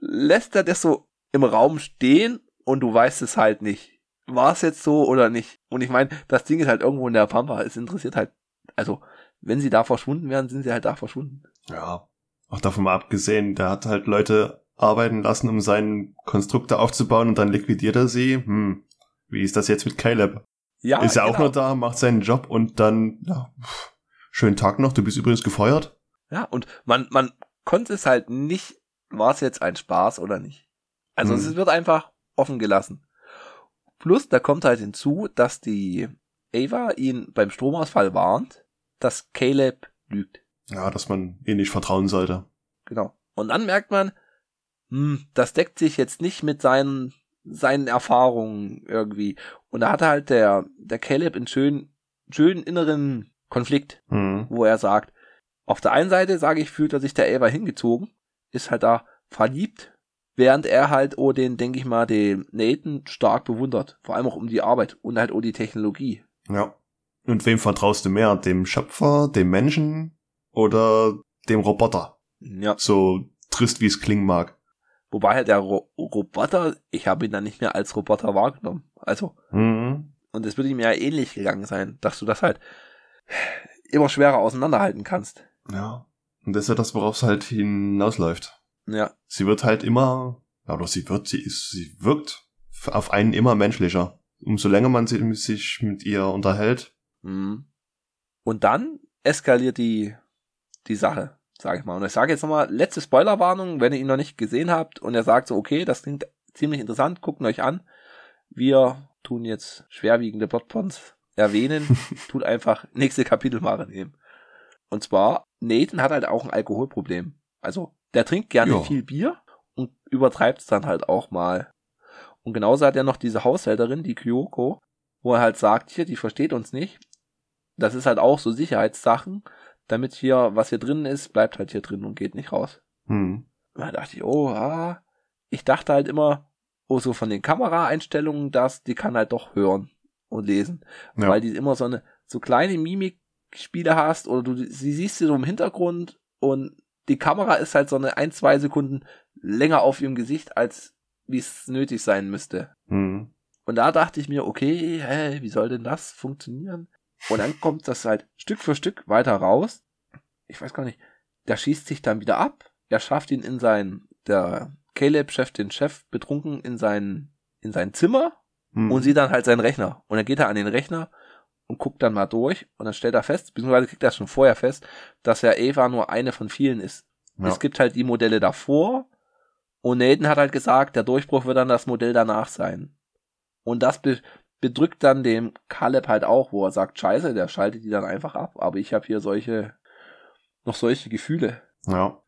lässt er das so im Raum stehen und du weißt es halt nicht. War es jetzt so oder nicht? Und ich meine, das Ding ist halt irgendwo in der Pampa. Es interessiert halt, also, wenn sie da verschwunden wären, sind sie halt da verschwunden. Ja. Auch davon mal abgesehen, der hat halt Leute arbeiten lassen, um seinen Konstruktor aufzubauen und dann liquidiert er sie. Hm. Wie ist das jetzt mit Caleb? Ja, ist er genau. auch nur da, macht seinen Job und dann, ja, schönen Tag noch, du bist übrigens gefeuert. Ja, und man, man konnte es halt nicht, war es jetzt ein Spaß oder nicht. Also hm. es wird einfach offen gelassen. Plus, da kommt halt hinzu, dass die Ava ihn beim Stromausfall warnt, dass Caleb lügt. Ja, dass man ihn nicht vertrauen sollte. Genau. Und dann merkt man, hm, das deckt sich jetzt nicht mit seinen, seinen Erfahrungen irgendwie. Und da hat halt der, der Caleb einen schönen, schönen inneren Konflikt, mhm. wo er sagt, auf der einen Seite, sage ich, fühlt er sich der Ava hingezogen, ist halt da verliebt, während er halt oh den, denke ich mal, den Nathan stark bewundert. Vor allem auch um die Arbeit und halt oh die Technologie. Ja. Und wem vertraust du mehr? Dem Schöpfer, dem Menschen oder dem Roboter? Ja. So trist, wie es klingen mag. Wobei halt der Ro Roboter, ich habe ihn dann nicht mehr als Roboter wahrgenommen. Also. Mhm. Und es würde ihm ja ähnlich gegangen sein, dass du das halt immer schwerer auseinanderhalten kannst. Ja. Und das ist ja das, worauf es halt hinausläuft. Ja. Sie wird halt immer, doch sie wird, sie ist, sie wirkt auf einen immer menschlicher. Umso länger man sich mit ihr unterhält. Mhm. Und dann eskaliert die, die Sache sage ich mal. Und ich sage jetzt nochmal, letzte Spoilerwarnung, wenn ihr ihn noch nicht gesehen habt und er sagt so, okay, das klingt ziemlich interessant, guckt euch an. Wir tun jetzt schwerwiegende Plotpoints erwähnen, tut einfach nächste Kapitel mal nehmen. Und zwar, Nathan hat halt auch ein Alkoholproblem. Also, der trinkt gerne jo. viel Bier und übertreibt es dann halt auch mal. Und genauso hat er noch diese Haushälterin, die Kyoko, wo er halt sagt, hier, die versteht uns nicht. Das ist halt auch so Sicherheitssachen damit hier, was hier drin ist, bleibt halt hier drin und geht nicht raus. Hm. Da dachte ich, oh, ah. Ich dachte halt immer, oh, so von den Kameraeinstellungen, dass die kann halt doch hören und lesen. Ja. Weil die immer so eine, so kleine Mimikspiele hast oder du sie siehst sie so im Hintergrund und die Kamera ist halt so eine ein, zwei Sekunden länger auf ihrem Gesicht, als wie es nötig sein müsste. Hm. Und da dachte ich mir, okay, hä, wie soll denn das funktionieren? Und dann kommt das halt Stück für Stück weiter raus. Ich weiß gar nicht. Der schießt sich dann wieder ab. Er schafft ihn in sein, der Caleb schafft den Chef betrunken in sein, in sein Zimmer hm. und sieht dann halt seinen Rechner. Und dann geht er an den Rechner und guckt dann mal durch und dann stellt er fest, beziehungsweise kriegt er schon vorher fest, dass ja Eva nur eine von vielen ist. Ja. Es gibt halt die Modelle davor und Nathan hat halt gesagt, der Durchbruch wird dann das Modell danach sein. Und das bedrückt dann dem Caleb halt auch, wo er sagt, scheiße, der schaltet die dann einfach ab. Aber ich habe hier solche, noch solche Gefühle. Ja.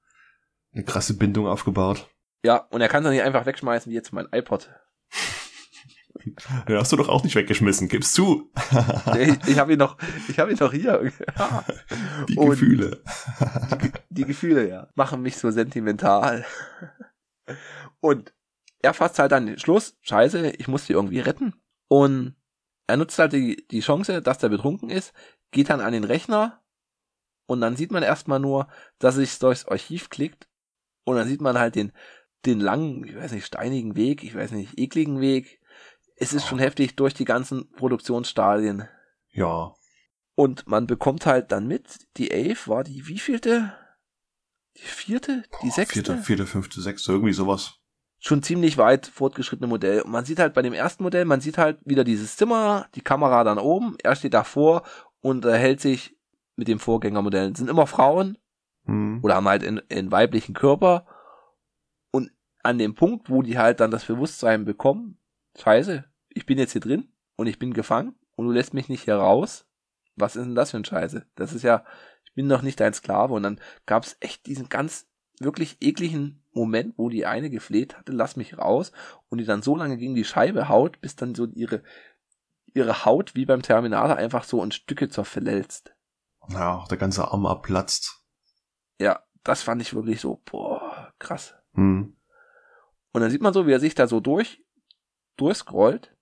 Eine krasse Bindung aufgebaut. Ja, und er kann es nicht einfach wegschmeißen wie jetzt mein iPod. Den hast du doch auch nicht weggeschmissen, gib's zu. nee, ich habe ihn noch, ich habe ihn noch hier. die und Gefühle. die, die Gefühle, ja, machen mich so sentimental. Und er fasst halt dann den Schluss, scheiße, ich muss die irgendwie retten. Und er nutzt halt die, die Chance, dass der betrunken ist, geht dann an den Rechner Und dann sieht man erstmal nur, dass sich durchs Archiv klickt und dann sieht man halt den, den langen, ich weiß nicht, steinigen Weg, ich weiß nicht, ekligen Weg. Es ist schon heftig durch die ganzen Produktionsstadien. Ja. Und man bekommt halt dann mit, die Ave war die wievielte? Die vierte? Die Boah, sechste? Vierte, vierte, fünfte, sechste, irgendwie sowas. Schon ziemlich weit fortgeschrittene Modell. Und man sieht halt bei dem ersten Modell, man sieht halt wieder dieses Zimmer, die Kamera dann oben, er steht davor und er hält sich mit dem Vorgängermodell. sind immer Frauen Hm. oder haben halt einen weiblichen Körper. Und an dem Punkt, wo die halt dann das Bewusstsein bekommen, scheiße, ich bin jetzt hier drin und ich bin gefangen und du lässt mich nicht hier raus. Was ist denn das für ein Scheiße? Das ist ja, ich bin noch nicht dein Sklave. Und dann gab es echt diesen ganz wirklich ekligen Moment, wo die eine gefleht hatte, lass mich raus, und die dann so lange gegen die Scheibe haut, bis dann so ihre, ihre Haut wie beim Terminator einfach so in Stücke zerfälzt. Ja, auch der ganze Arm abplatzt. Ja, das fand ich wirklich so, boah, krass. Hm. Und dann sieht man so, wie er sich da so durch, durchscrollt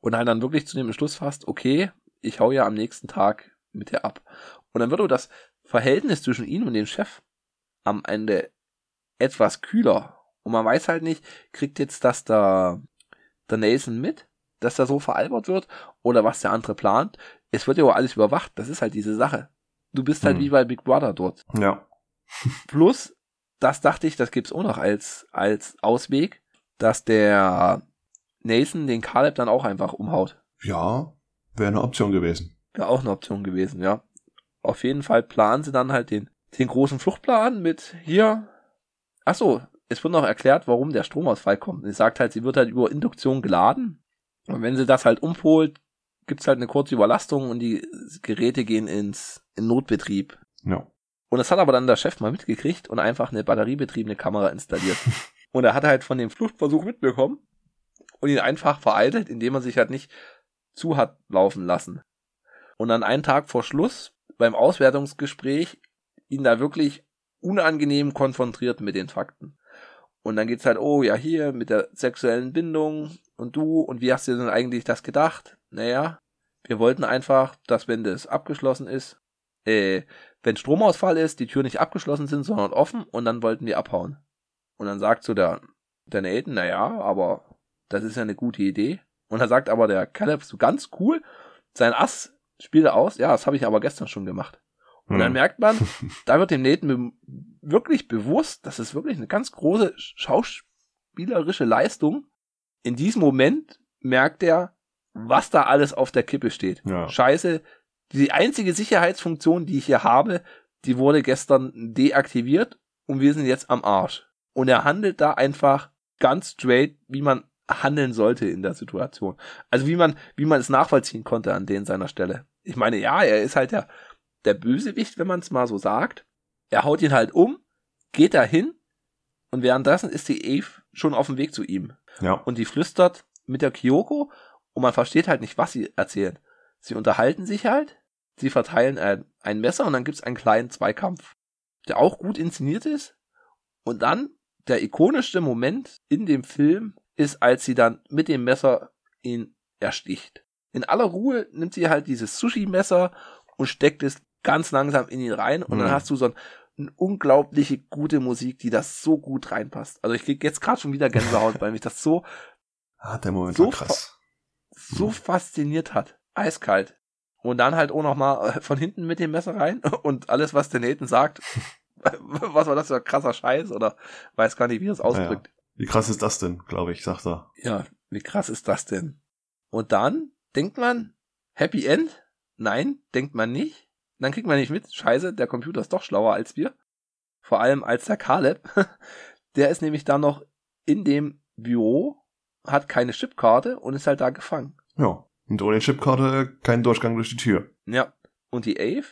und dann, dann wirklich zu dem Entschluss fasst, okay, ich hau ja am nächsten Tag mit dir ab. Und dann wird so das Verhältnis zwischen ihm und dem Chef am Ende etwas kühler. Und man weiß halt nicht, kriegt jetzt das da der Nelson mit, dass da so veralbert wird, oder was der andere plant. Es wird ja auch alles überwacht, das ist halt diese Sache. Du bist halt Hm. wie bei Big Brother dort. Ja. Plus, das dachte ich, das gibt's auch noch als, als Ausweg, dass der Nathan den Caleb dann auch einfach umhaut. Ja, wäre eine Option gewesen. Wäre auch eine Option gewesen, ja. Auf jeden Fall planen sie dann halt den, den großen Fluchtplan mit hier. Ach so, es wird noch erklärt, warum der Stromausfall kommt. Sie sagt halt, sie wird halt über Induktion geladen. Und wenn sie das halt umpolt, gibt's halt eine kurze Überlastung und die Geräte gehen ins in Notbetrieb. Ja. Und das hat aber dann der Chef mal mitgekriegt und einfach eine batteriebetriebene Kamera installiert. und er hat halt von dem Fluchtversuch mitbekommen und ihn einfach vereitelt, indem er sich halt nicht zu hat laufen lassen. Und dann einen Tag vor Schluss beim Auswertungsgespräch ihn da wirklich unangenehm konfrontiert mit den Fakten. Und dann geht's halt, oh ja, hier mit der sexuellen Bindung und du und wie hast du denn eigentlich das gedacht? Naja, wir wollten einfach, dass wenn das abgeschlossen ist, äh, wenn Stromausfall ist, die Türen nicht abgeschlossen sind, sondern offen und dann wollten wir abhauen. Und dann sagt so der, der Nathan, naja, aber das ist ja eine gute Idee. Und dann sagt aber der Caleb so ganz cool, sein Ass spielt er aus, ja, das habe ich aber gestern schon gemacht. Und dann Hm. merkt man, da wird dem Nathan wirklich bewusst, das ist wirklich eine ganz große schauspielerische Leistung. In diesem Moment merkt er, was da alles auf der Kippe steht. Ja. Scheiße, die einzige Sicherheitsfunktion, die ich hier habe, die wurde gestern deaktiviert und wir sind jetzt am Arsch. Und er handelt da einfach ganz straight, wie man handeln sollte in der Situation. Also wie man, wie man es nachvollziehen konnte an den seiner Stelle. Ich meine, ja, er ist halt der, der Bösewicht, wenn man es mal so sagt. Er haut ihn halt um, geht da hin und währenddessen ist die Eve schon auf dem Weg zu ihm. Ja. Und die flüstert mit der Kyoko und man versteht halt nicht, was sie erzählen. Sie unterhalten sich halt, sie verteilen ein, ein Messer und dann gibt's einen kleinen Zweikampf, der auch gut inszeniert ist. Und dann der ikonischste Moment in dem Film ist, als sie dann mit dem Messer ihn ersticht. In aller Ruhe nimmt sie halt dieses Sushi-Messer und steckt es ganz langsam in ihn rein und dann Mhm. hast du so ein, eine unglaubliche gute Musik, die das so gut reinpasst. Also ich krieg jetzt gerade schon wieder Gänsehaut, weil mich das so Ah, der Moment So krass. so Mhm. fasziniert hat. Eiskalt. Und dann halt auch noch mal äh, von hinten mit dem Messer rein und alles, was der Nathan sagt, was war das für ein krasser Scheiß oder weiß gar nicht, wie er es ausdrückt. Wie krass ist das denn, glaube ich, sagt er. Ja, wie krass ist das denn? Und dann denkt man, Happy End? Nein, denkt man nicht. Dann kriegt man nicht mit, scheiße, der Computer ist doch schlauer als wir. Vor allem als der Caleb. Der ist nämlich dann noch in dem Büro, hat keine Chipkarte und ist halt da gefangen. Ja. Und ohne Chipkarte kein Durchgang durch die Tür. Ja. Und die Ave,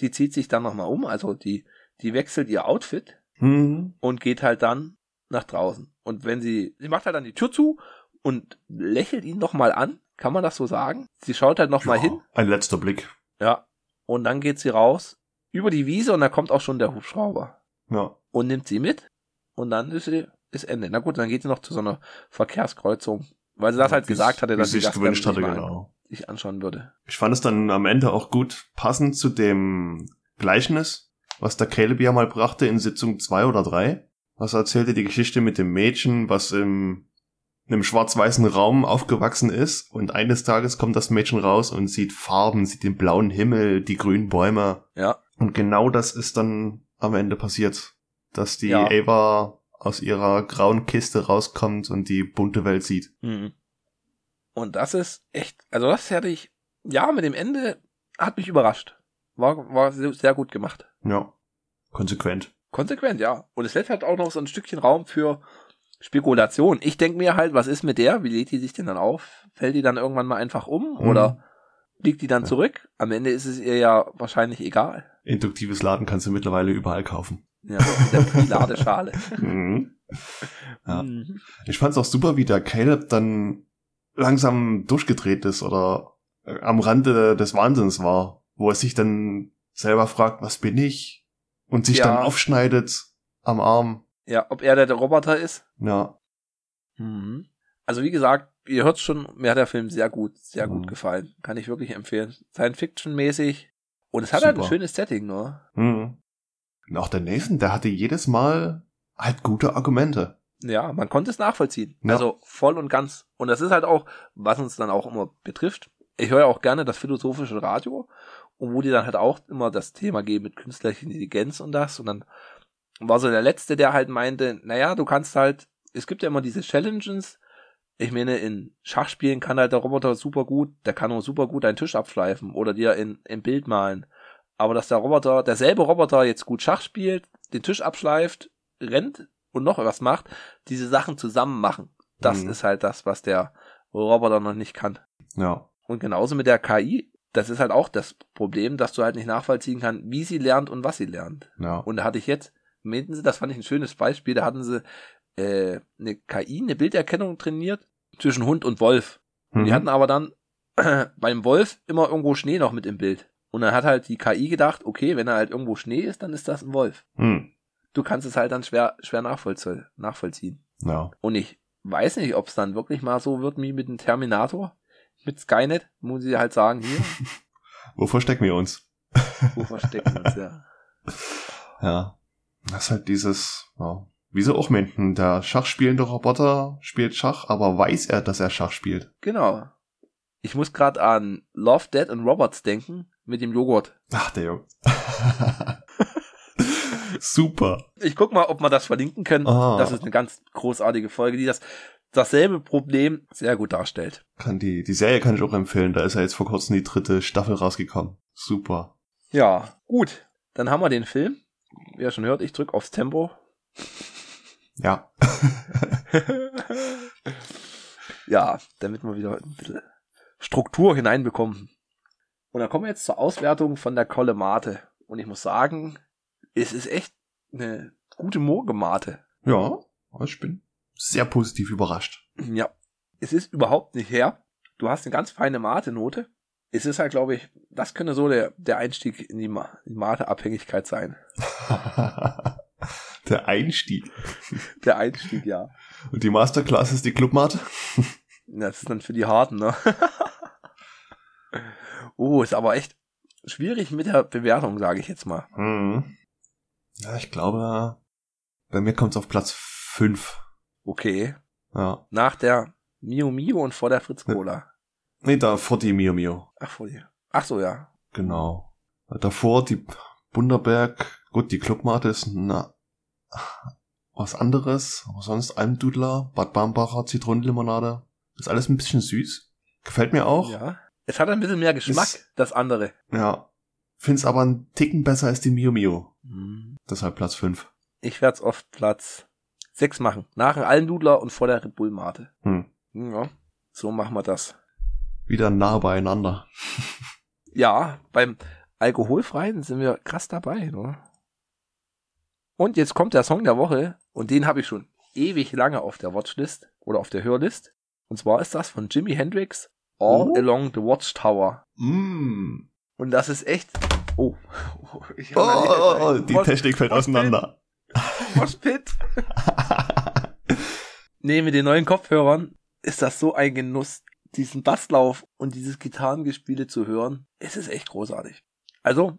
die zieht sich dann nochmal um, also die, die wechselt ihr Outfit Hm. und geht halt dann nach draußen. Und wenn sie, sie macht halt dann die Tür zu und lächelt ihn nochmal an, kann man das so sagen? Sie schaut halt nochmal ja, hin, Ein letzter Blick. ja, und dann geht sie raus über die Wiese und da kommt auch schon der Hubschrauber Ja. und nimmt sie mit und dann ist sie, ist Ende. Na gut, dann geht sie noch zu so einer Verkehrskreuzung, weil sie das halt Wie gesagt es- hatte, dass sie das gewünscht hatte, genau. sich anschauen würde. Ich fand es dann am Ende auch gut passend zu dem Gleichnis, was der Caleb ja mal brachte in Sitzung zwei oder drei. Was erzählte die Geschichte mit dem Mädchen, was im einem schwarz-weißen Raum aufgewachsen ist und eines Tages kommt das Mädchen raus und sieht Farben, sieht den blauen Himmel, die grünen Bäume. Ja. Und genau das ist dann am Ende passiert, dass die Ja. Ava aus ihrer grauen Kiste rauskommt und die bunte Welt sieht. Mhm. Und das ist echt, also das hätte ich, ja, mit dem Ende hat mich überrascht. War, war sehr sehr gut gemacht. Ja. Konsequent. Konsequent, ja. Und es lässt halt auch noch so ein Stückchen Raum für Spekulation. Ich denke mir halt, was ist mit der? Wie lädt die sich denn dann auf? Fällt die dann irgendwann mal einfach um? Mhm. Oder liegt die dann Ja. zurück? Am Ende ist es ihr ja wahrscheinlich egal. Induktives Laden kannst du mittlerweile überall kaufen. Ja, mit der Ladeschale. Mhm. Ja. Mhm. Ich fand's auch super, wie der Caleb dann langsam durchgedreht ist oder äh, am Rande des Wahnsinns war, wo er sich dann selber fragt, was bin ich? Und sich Ja. dann aufschneidet am Arm. Ja, ob er der, Roboter ist? Ja, Mhm. Also wie gesagt, ihr hört schon, mir hat der Film sehr gut, sehr Mhm. gut gefallen. Kann ich wirklich empfehlen. Science-Fiction-mäßig. Und es hat halt ein Super. schönes Setting, ne? Mhm. Und auch der Nathan, der hatte jedes Mal halt gute Argumente. Ja, man konnte es nachvollziehen. Ja. Also voll und ganz. Und das ist halt auch, was uns dann auch immer betrifft. Ich höre ja auch gerne das philosophische Radio, und wo die dann halt auch immer das Thema geben mit künstlicher Intelligenz und das. Und dann war so der Letzte, der halt meinte, naja, du kannst halt, es gibt ja immer diese Challenges. Ich meine, in Schachspielen kann halt der Roboter super gut, der kann auch super gut einen Tisch abschleifen oder dir in, im Bild malen. Aber dass der Roboter, derselbe Roboter jetzt gut Schach spielt, den Tisch abschleift, rennt und noch was macht, diese Sachen zusammen machen. Das Mhm. ist halt das, was der Roboter noch nicht kann. Ja. Und genauso mit der KI, das ist halt auch das Problem, dass du halt nicht nachvollziehen kannst, wie sie lernt und was sie lernt. Ja. Und da hatte ich jetzt, meinten sie, das fand ich ein schönes Beispiel, da hatten sie äh, eine KI, eine Bilderkennung trainiert zwischen Hund und Wolf. Und die Mhm. hatten aber dann beim Wolf immer irgendwo Schnee noch mit im Bild. Und dann hat halt die KI gedacht, okay, wenn da halt irgendwo Schnee ist, dann ist das ein Wolf. Hm. Du kannst es halt dann schwer, schwer nachvollzie nachvollziehen. Ja. Und ich weiß nicht, ob es dann wirklich mal so wird wie mit dem Terminator, mit Skynet, muss ich halt sagen, hier, Wo verstecken wir uns? wo verstecken wir uns, ja. Ja. Das ist halt dieses, ja. Wie so auch meinten, der schachspielende Roboter spielt Schach, aber weiß er, dass er Schach spielt. Genau. Ich muss gerade an Love, Dead and Robots denken, mit dem Joghurt. Ach, der Junge. Super. Ich guck mal, ob wir das verlinken können. Ah. Das ist eine ganz großartige Folge, die das dasselbe Problem sehr gut darstellt. Kann die, die Serie kann ich auch empfehlen. Da ist ja jetzt vor kurzem die dritte Staffel rausgekommen. Super. Ja, gut. Dann haben wir den Film. Wie ihr schon hört, ich drück aufs Tempo. Ja. ja, damit wir wieder ein bisschen Struktur hineinbekommen. Und dann kommen wir jetzt zur Auswertung von der Kolle Mate. Und ich muss sagen, es ist echt eine gute Moorgemate. Ja. Ich bin sehr positiv überrascht. Ja, es ist überhaupt nicht her. Du hast eine ganz feine Mate-Note. Es ist halt, glaube ich, das könnte so der, der Einstieg in die, Ma die Mate-Abhängigkeit sein. der Einstieg. Der Einstieg, ja. Und die Masterclass ist die Clubmate? Das ist dann für die Harten, ne? oh, ist aber echt schwierig mit der Bewertung, sage ich jetzt mal. Mhm. Ja, ich glaube, bei mir kommt's auf Platz 5. Okay. Ja. Nach der Mio Mio und vor der Fritz Cola. Nee, da vor die Mio Mio. Ach, vor dir. Ach so, ja. Genau. Davor die Bunderberg. Gut, die Clubmate ist na, was anderes. Aber sonst Almdudler, Bad Bambacher, Zitronenlimonade. Ist alles ein bisschen süß. Gefällt mir auch. Ja. Es hat ein bisschen mehr Geschmack, Ist- das andere. Ja. Find's aber einen Ticken besser als die Mio Mio. Hm. Deshalb Platz 5. Ich werde es auf Platz 6 machen. Nach dem Almdudler und vor der Red Bull Mate. Hm. Ja, so machen wir das. Wieder nah beieinander. Ja, beim Alkoholfreien sind wir krass dabei, ne? Und jetzt kommt der Song der Woche und den habe ich schon ewig lange auf der Watchlist oder auf der Hörlist. Und zwar ist das von Jimi Hendrix All Oh. Along the Watchtower. Mm. Und das ist echt. Oh, Oh, oh, oh, oh, die Mosh- Technik fällt auseinander. Moshpit. Nee, mit den neuen Kopfhörern ist das so ein Genuss, diesen Basslauf und dieses Gitarrengespiele zu hören. Es ist echt großartig. Also,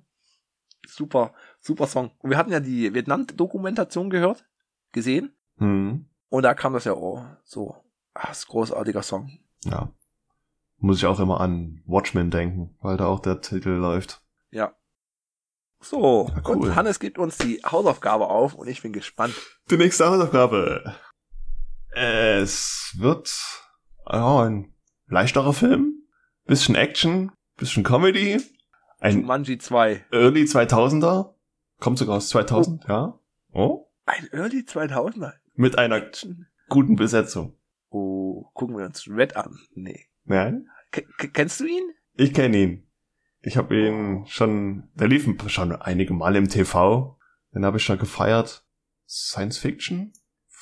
Super, super Song. Und wir hatten ja die Vietnam-Dokumentation gehört, gesehen. Hm. Und da kam das ja oh, so. Ah, ist ein großartiger Song. Ja. Muss ich auch immer an Watchmen denken, weil da auch der Titel läuft. Ja. So, Ja, cool. und Hannes gibt uns die Hausaufgabe auf und ich bin gespannt. Die nächste Hausaufgabe. Es wird ja, ein leichterer Film, bisschen Action, bisschen Comedy, ein Jumanji 2. Early 2000er, kommt sogar aus 2000, ja. Oh, Ein Early 2000er. mit einer Action. guten Besetzung. Oh, gucken wir uns Red an. Nee. Nein? K kennst du ihn? Ich kenne ihn. Ich habe ihn schon, der lief schon einige Male im TV. Den habe ich schon gefeiert. Science Fiction?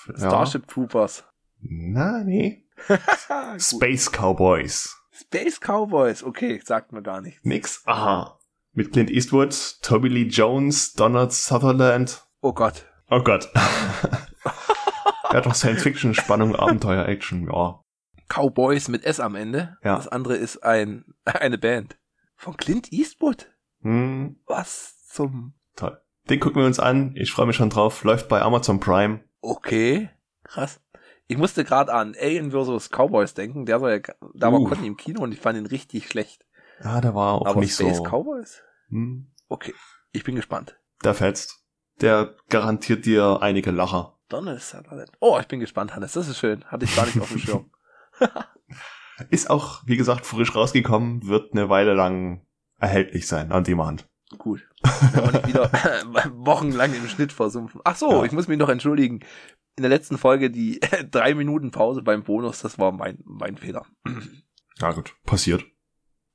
Ja. Starship Troopers. Na, nee. Space Cowboys. Space Cowboys. Okay, sagt mir gar nichts. Nix. Aha. Mit Clint Eastwood, Toby Lee Jones, Donald Sutherland. Oh Gott. Oh Gott. ja, doch Science Fiction, Spannung, Abenteuer, Action, ja. Cowboys mit S am Ende. Ja. Das andere ist ein eine Band. Von Clint Eastwood? Hm, Was zum... toll. Den gucken wir uns an. Ich freue mich schon drauf. Läuft bei Amazon Prime. Okay. Krass. Ich musste gerade an Alien vs. Cowboys denken. Der soll ja, da war. Conny im Kino und ich fand ihn richtig schlecht. Ja, der war auch Aber nicht Space so. Cowboys? Hm, Okay. Ich bin gespannt. der fetzt. Der garantiert dir einige Lacher. Donald Sutherland. Oh, ich bin gespannt, Hannes. Das ist schön. Hatte ich gar nicht auf dem Schirm. Ist auch, wie gesagt, frisch rausgekommen, wird eine Weile lang erhältlich sein, on demand. Gut. Wenn wir nicht wieder wochenlang im Schnitt versumpfen. Ach so, Ja. ich muss mich noch entschuldigen. In der letzten Folge die drei Minuten Pause beim Bonus, das war mein, mein Fehler. Ja gut, passiert.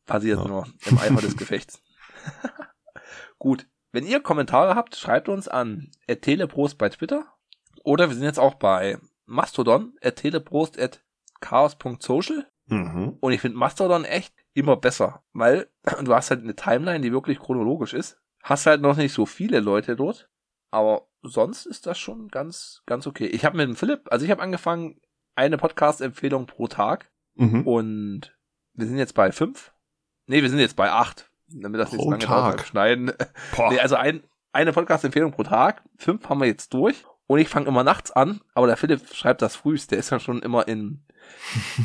Passiert Ja. nur im Eifer des Gefechts. Gut. Wenn ihr Kommentare habt, schreibt uns an teleprost bei Twitter. Oder wir sind jetzt auch bei Mastodon, teleprost at chaos.social. Mhm. Und ich finde Mastodon echt immer besser, weil du hast halt eine Timeline, die wirklich chronologisch ist. Hast halt noch nicht so viele Leute dort, aber sonst ist das schon ganz, ganz okay. Ich habe mit dem Philipp, also ich habe angefangen, eine Podcast-Empfehlung pro Tag Mhm. und wir sind jetzt bei fünf. Nee, wir sind jetzt bei acht, damit das nicht Pro lange dauert Tag. Schneiden. Nee, also ein, eine Podcast-Empfehlung pro Tag. Fünf haben wir jetzt durch. Und ich fange immer nachts an, aber der Philipp schreibt das frühst. Der ist ja schon immer in,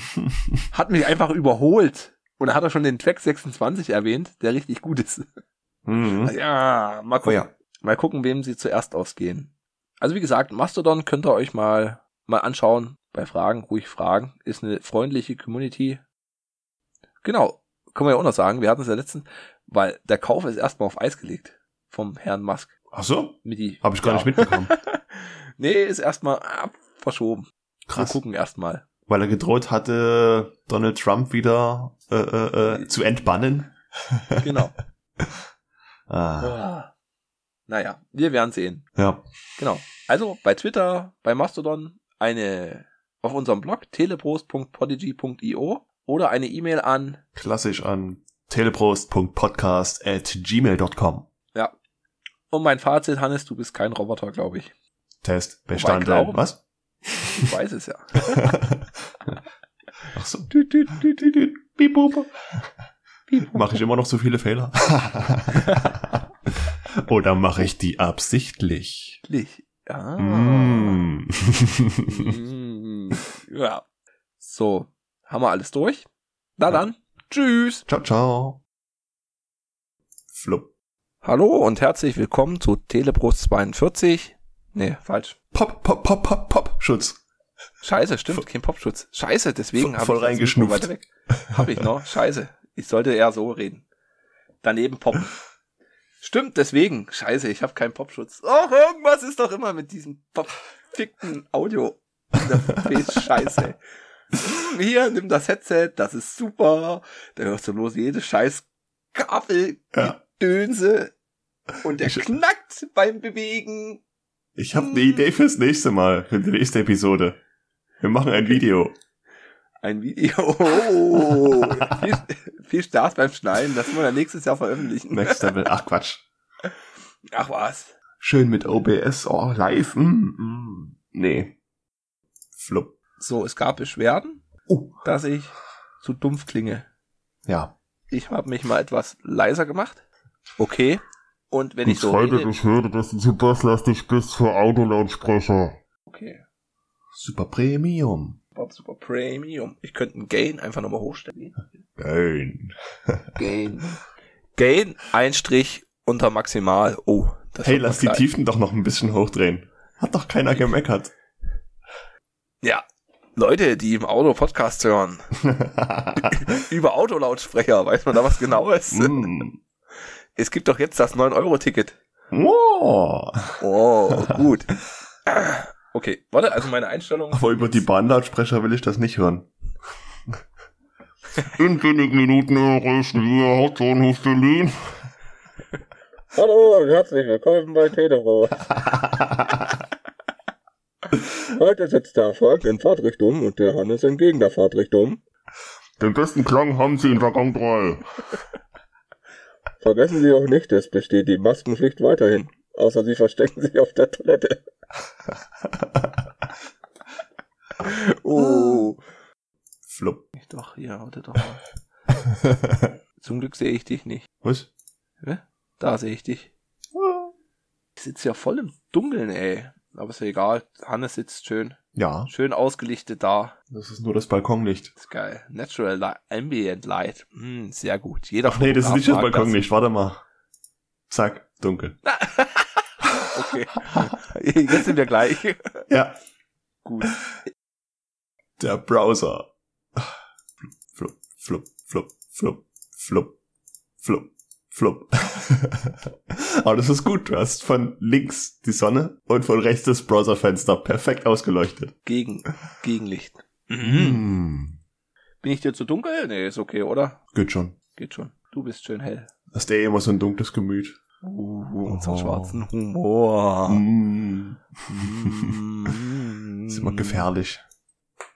hat mich einfach überholt. Und da hat er schon den Track 26 erwähnt, der richtig gut ist. mhm. Ja, mal Oh gucken. ja. Mal gucken, wem sie zuerst ausgehen. Also wie gesagt, Mastodon könnt ihr euch mal, mal anschauen. Bei Fragen, ruhig fragen. Ist eine freundliche Community. Genau. Können wir ja auch noch sagen. Wir hatten es ja letztens, weil der Kauf ist erstmal auf Eis gelegt. Vom Herrn Musk. Ach so? Mit die, Habe ich gar Ja. nicht mitbekommen. Nee, ist erstmal ah, verschoben. Krass. Wir gucken erstmal. Weil er gedroht hatte, Donald Trump wieder äh, äh, äh, zu entbannen. Genau. Ah, Ah. Naja, wir werden sehen. ja. Genau. Also bei Twitter, bei Mastodon, eine auf unserem Blog teleprost.podigy.io oder eine E-Mail an Klassisch an teleprost.podcast at gmail.com. und mein Fazit, Hannes, du bist kein Roboter, glaube ich. Test bestanden. glauben- Was? Ich weiß es ja. Ach so. Piep, bup. Mache ich immer noch so viele Fehler? Oder mache ich die absichtlich? Ja. Mm. Mm. Ja. So, haben wir alles durch? Na Ja. dann, tschüss. ciao, ciao. Flupp. Hallo und herzlich willkommen zu Teleprost 42. Nee, falsch. Pop, pop, pop, pop, pop. Schutz. Scheiße, stimmt, kein Popschutz. Scheiße, deswegen Voll- habe voll ich das reingeschnupft. Mikro weiter weg. Hab ich noch. Scheiße. Ich sollte eher so reden. Daneben poppen. Stimmt, deswegen. Scheiße, ich habe keinen Popschutz. Oh, irgendwas ist doch immer mit diesem verfickten Audio. Scheiße. Hm, Hier, nimm das Headset, das ist super. Da hörst du bloß jede scheiß Kabel, Ja. Dönse. Und der Ich- knackt beim Bewegen. Ich habe eine Idee fürs nächste Mal, für die nächste Episode. Wir machen ein Video. Ein Video. Oh, viel, viel Spaß beim Schneiden. Das wollen wir nächstes Jahr veröffentlichen. Next Level. Ach Quatsch. Ach was. Schön mit OBS. Oh, live. Mm, mm. Nee. Flupp. So, es gab Beschwerden, Oh. dass ich zu dumpf klinge. Ja. Ich habe mich mal etwas leiser gemacht. Okay. Und wenn ich so Zweite rede, Beschwerde, dass du zu basslastig bist für Autolautsprecher. okay, Super Premium. Super, super Premium. Ich könnte einen Gain einfach nochmal hochstellen. Nein. Gain. Gain, Einstrich unter maximal. Oh, das Hey, lass die klein. Tiefen doch noch ein bisschen hochdrehen. Hat doch keiner gemeckert. Ja. Leute, die im Auto Podcast hören, über Autolautsprecher, weiß man da was genaues? mm. Es gibt doch jetzt das 9-Euro-Ticket. wow. Oh, gut. Okay, warte, also meine Einstellung. Aber über die Bahnlautsprecher will ich das nicht hören. In wenigen Minuten erreichen wir Hauptbahnhof Berlin. Hallo und herzlich willkommen bei Telefon. Heute sitzt der Erfolg in Fahrtrichtung und der Hannes entgegen der Fahrtrichtung. Den besten Klang haben sie in der Gang 3. Vergessen Sie auch nicht, es besteht die Maskenpflicht weiterhin. Außer Sie verstecken sich auf der Toilette. oh. Flupp. Doch, hier, warte doch mal. Zum Glück sehe ich dich nicht. Was? Da sehe ich dich. Ich sitze ja voll im Dunkeln, ey. Aber ist ja egal. Hannes sitzt schön. Ja, Schön ausgelichtet da. das ist nur das Balkonlicht. Ist geil. Natural Light, Ambient Light. Hm, sehr gut. Jeder Ach nee, das ist nicht das Balkonlicht. Warte mal. Zack, dunkel. Okay. Jetzt sind wir gleich. Ja. Gut. Der Browser. Flupp, flupp, flupp, flupp, flupp, flupp, flupp. Aber das ist gut. Du hast von links die Sonne und von rechts das Browserfenster perfekt ausgeleuchtet. Gegen, Gegenlicht. Mhm. Mm. Bin ich dir zu dunkel? Nee, ist okay, oder? Geht schon. Geht schon. Du bist schön hell. Hast du eh immer so ein dunkles Gemüt. Oh. schwarzen Humor. Mm. Mm. Ist immer gefährlich.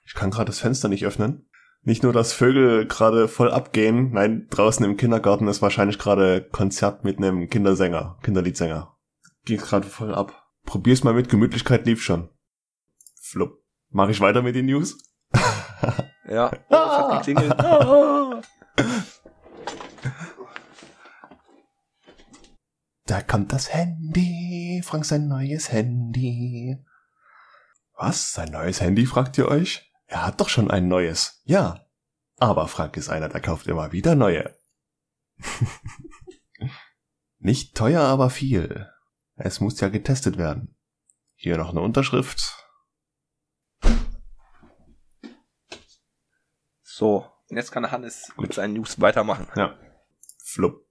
Ich kann gerade das Fenster nicht öffnen. Nicht nur, dass Vögel gerade voll abgehen, nein, draußen im Kindergarten ist wahrscheinlich gerade Konzert mit einem Kindersänger, Kinderliedsänger. Ging gerade voll ab. Probier's mal mit, Gemütlichkeit lief schon. Flupp. Mach ich weiter mit den News? Ja. Oh, es hat geklingelt. Ah. Da kommt das Handy, Frank sein neues Handy. Was? Sein neues Handy, fragt ihr euch? Er hat doch schon ein neues. Ja. Aber Frank ist einer, der kauft immer wieder neue. Nicht teuer, aber viel. Es muss ja getestet werden. Hier noch eine Unterschrift. So, und jetzt kann Hannes mit seinen News weitermachen. Ja. Flupp.